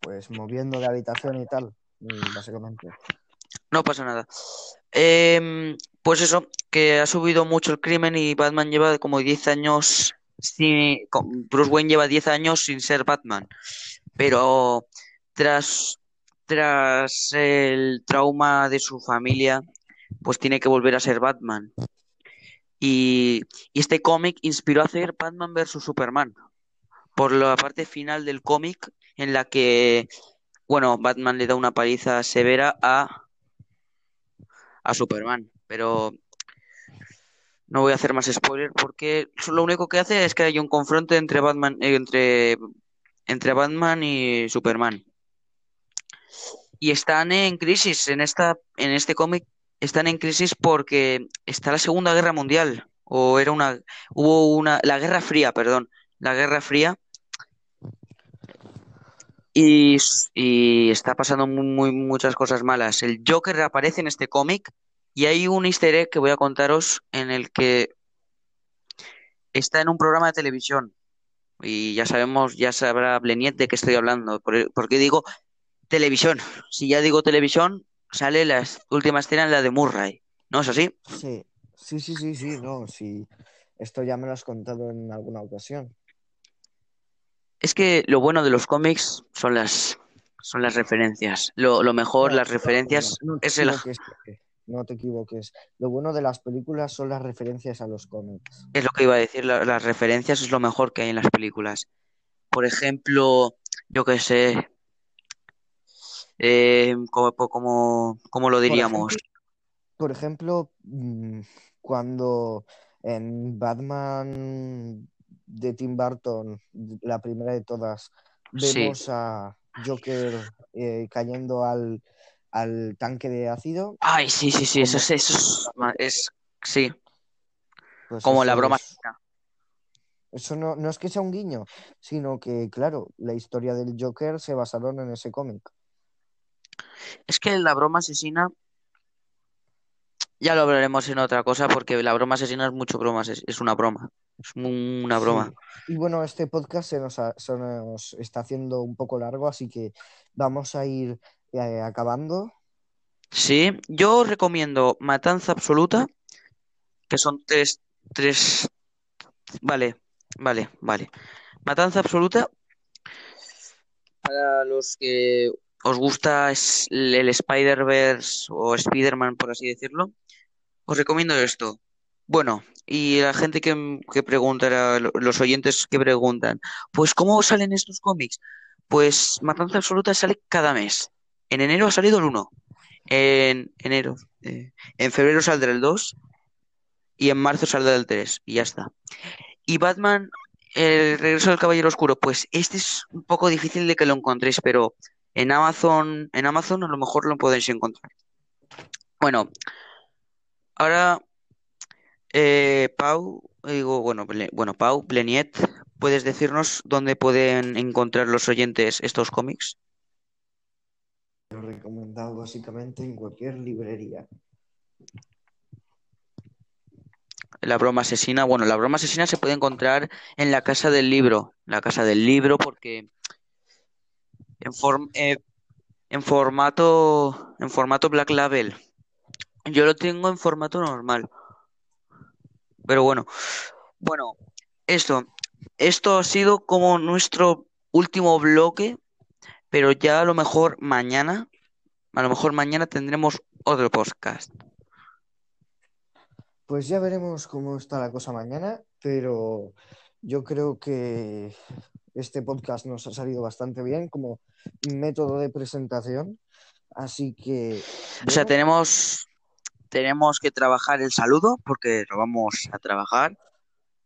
pues moviendo de habitación y tal, básicamente. No pasa nada. Em, pues eso, que ha subido mucho el crimen y Batman lleva como 10 años sin... Bruce Wayne lleva 10 años sin ser Batman. Pero tras, tras el trauma de su familia, pues tiene que volver a ser Batman. Y, y este cómic inspiró a hacer Batman vs Superman. Por la parte final del cómic en la que, bueno, Batman le da una paliza severa a a Superman, pero no voy a hacer más spoiler porque lo único que hace es que hay un confronto entre Batman, eh, entre, entre Batman y Superman. Y están en crisis en esta, en este cómic, están en crisis porque está la Segunda Guerra Mundial, o era una, hubo una, la Guerra Fría, perdón, la Guerra Fría. Y, y está pasando muy, muchas cosas malas. El Joker aparece en este cómic y hay un easter egg que voy a contaros en el que está en un programa de televisión. Y ya sabemos, ya sabrá Bleniet de qué estoy hablando. Por, porque digo televisión. Si ya digo televisión, sale la última escena en la de Murray. ¿No es así? Sí, sí, sí, sí, sí, no, sí. Esto ya me lo has contado en alguna ocasión. Es que lo bueno de los cómics son las, son las referencias. Lo, lo mejor, No, las referencias, no, no te es el, no te equivoques. Lo bueno de las películas son las referencias a los cómics. Es lo que iba a decir, la- las referencias es lo mejor que hay en las películas. Por ejemplo, yo qué sé, eh, ¿cómo, cómo- cómo lo Por diríamos? ejemplo, por ejemplo, mm, cuando en Batman de Tim Burton, la primera de todas, Sí, vemos a Joker eh, cayendo al, al tanque de ácido, ay, sí, sí, sí, eso es, eso es, sí, pues como la broma. es, eso no, no es que sea un guiño, sino que, claro, la historia del Joker se basaron en ese cómic. Es que la broma asesina, ya lo hablaremos en otra cosa, porque la broma asesina es mucho broma, es, es una broma, es una broma. Sí, y bueno, este podcast se nos, ha- se nos está haciendo un poco largo, así que vamos a ir eh, acabando. Sí, yo recomiendo Matanza Absoluta, que son tres, tres, vale, vale, vale. Matanza Absoluta, para los que os gusta el Spider-Verse o Spider-Man, por así decirlo, os recomiendo esto. Bueno, y la gente que, que pregunta, los oyentes que preguntan, pues ¿cómo salen estos cómics? Pues Matanza Absoluta sale cada mes. En enero ha salido el 1. En enero. eh, en febrero saldrá el 2. Y en marzo saldrá el 3. Y ya está. Y Batman, el regreso del Caballero Oscuro. Pues este es un poco difícil de que lo encontréis, pero en Amazon, en Amazon a lo mejor lo podéis encontrar. Bueno, ahora eh, Pau, digo, bueno, bueno, Pau, Bleniet, ¿puedes decirnos dónde pueden encontrar los oyentes estos cómics? Lo recomendado básicamente en cualquier librería. La broma asesina, bueno, la broma asesina se puede encontrar en la casa del libro, la casa del libro, porque en, form- eh, en formato, en formato Black Label. Yo lo tengo en formato normal, pero bueno, bueno, esto, esto ha sido como nuestro último bloque, pero ya a lo mejor mañana, a lo mejor mañana tendremos otro podcast. Pues ya veremos cómo está la cosa mañana, pero yo creo que este podcast nos ha salido bastante bien como método de presentación. Así que, O sea, tenemos, tenemos que trabajar el saludo, porque lo vamos a trabajar.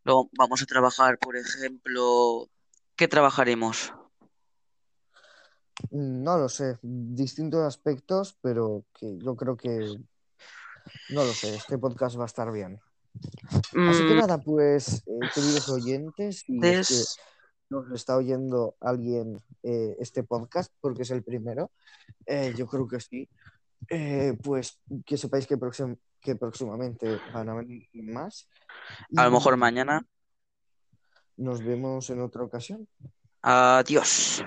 Luego vamos a trabajar, por ejemplo, ¿qué trabajaremos? No lo sé, distintos aspectos, pero que yo creo que, no lo sé, este podcast va a estar bien. Así que Mm, nada, pues, eh, queridos oyentes, si es que nos está oyendo alguien eh, este podcast, porque es el primero, eh, yo creo que sí, pues que sepáis que, próxim- que próximamente van a venir más a lo mejor mañana. nos vemos en otra ocasión. Adiós.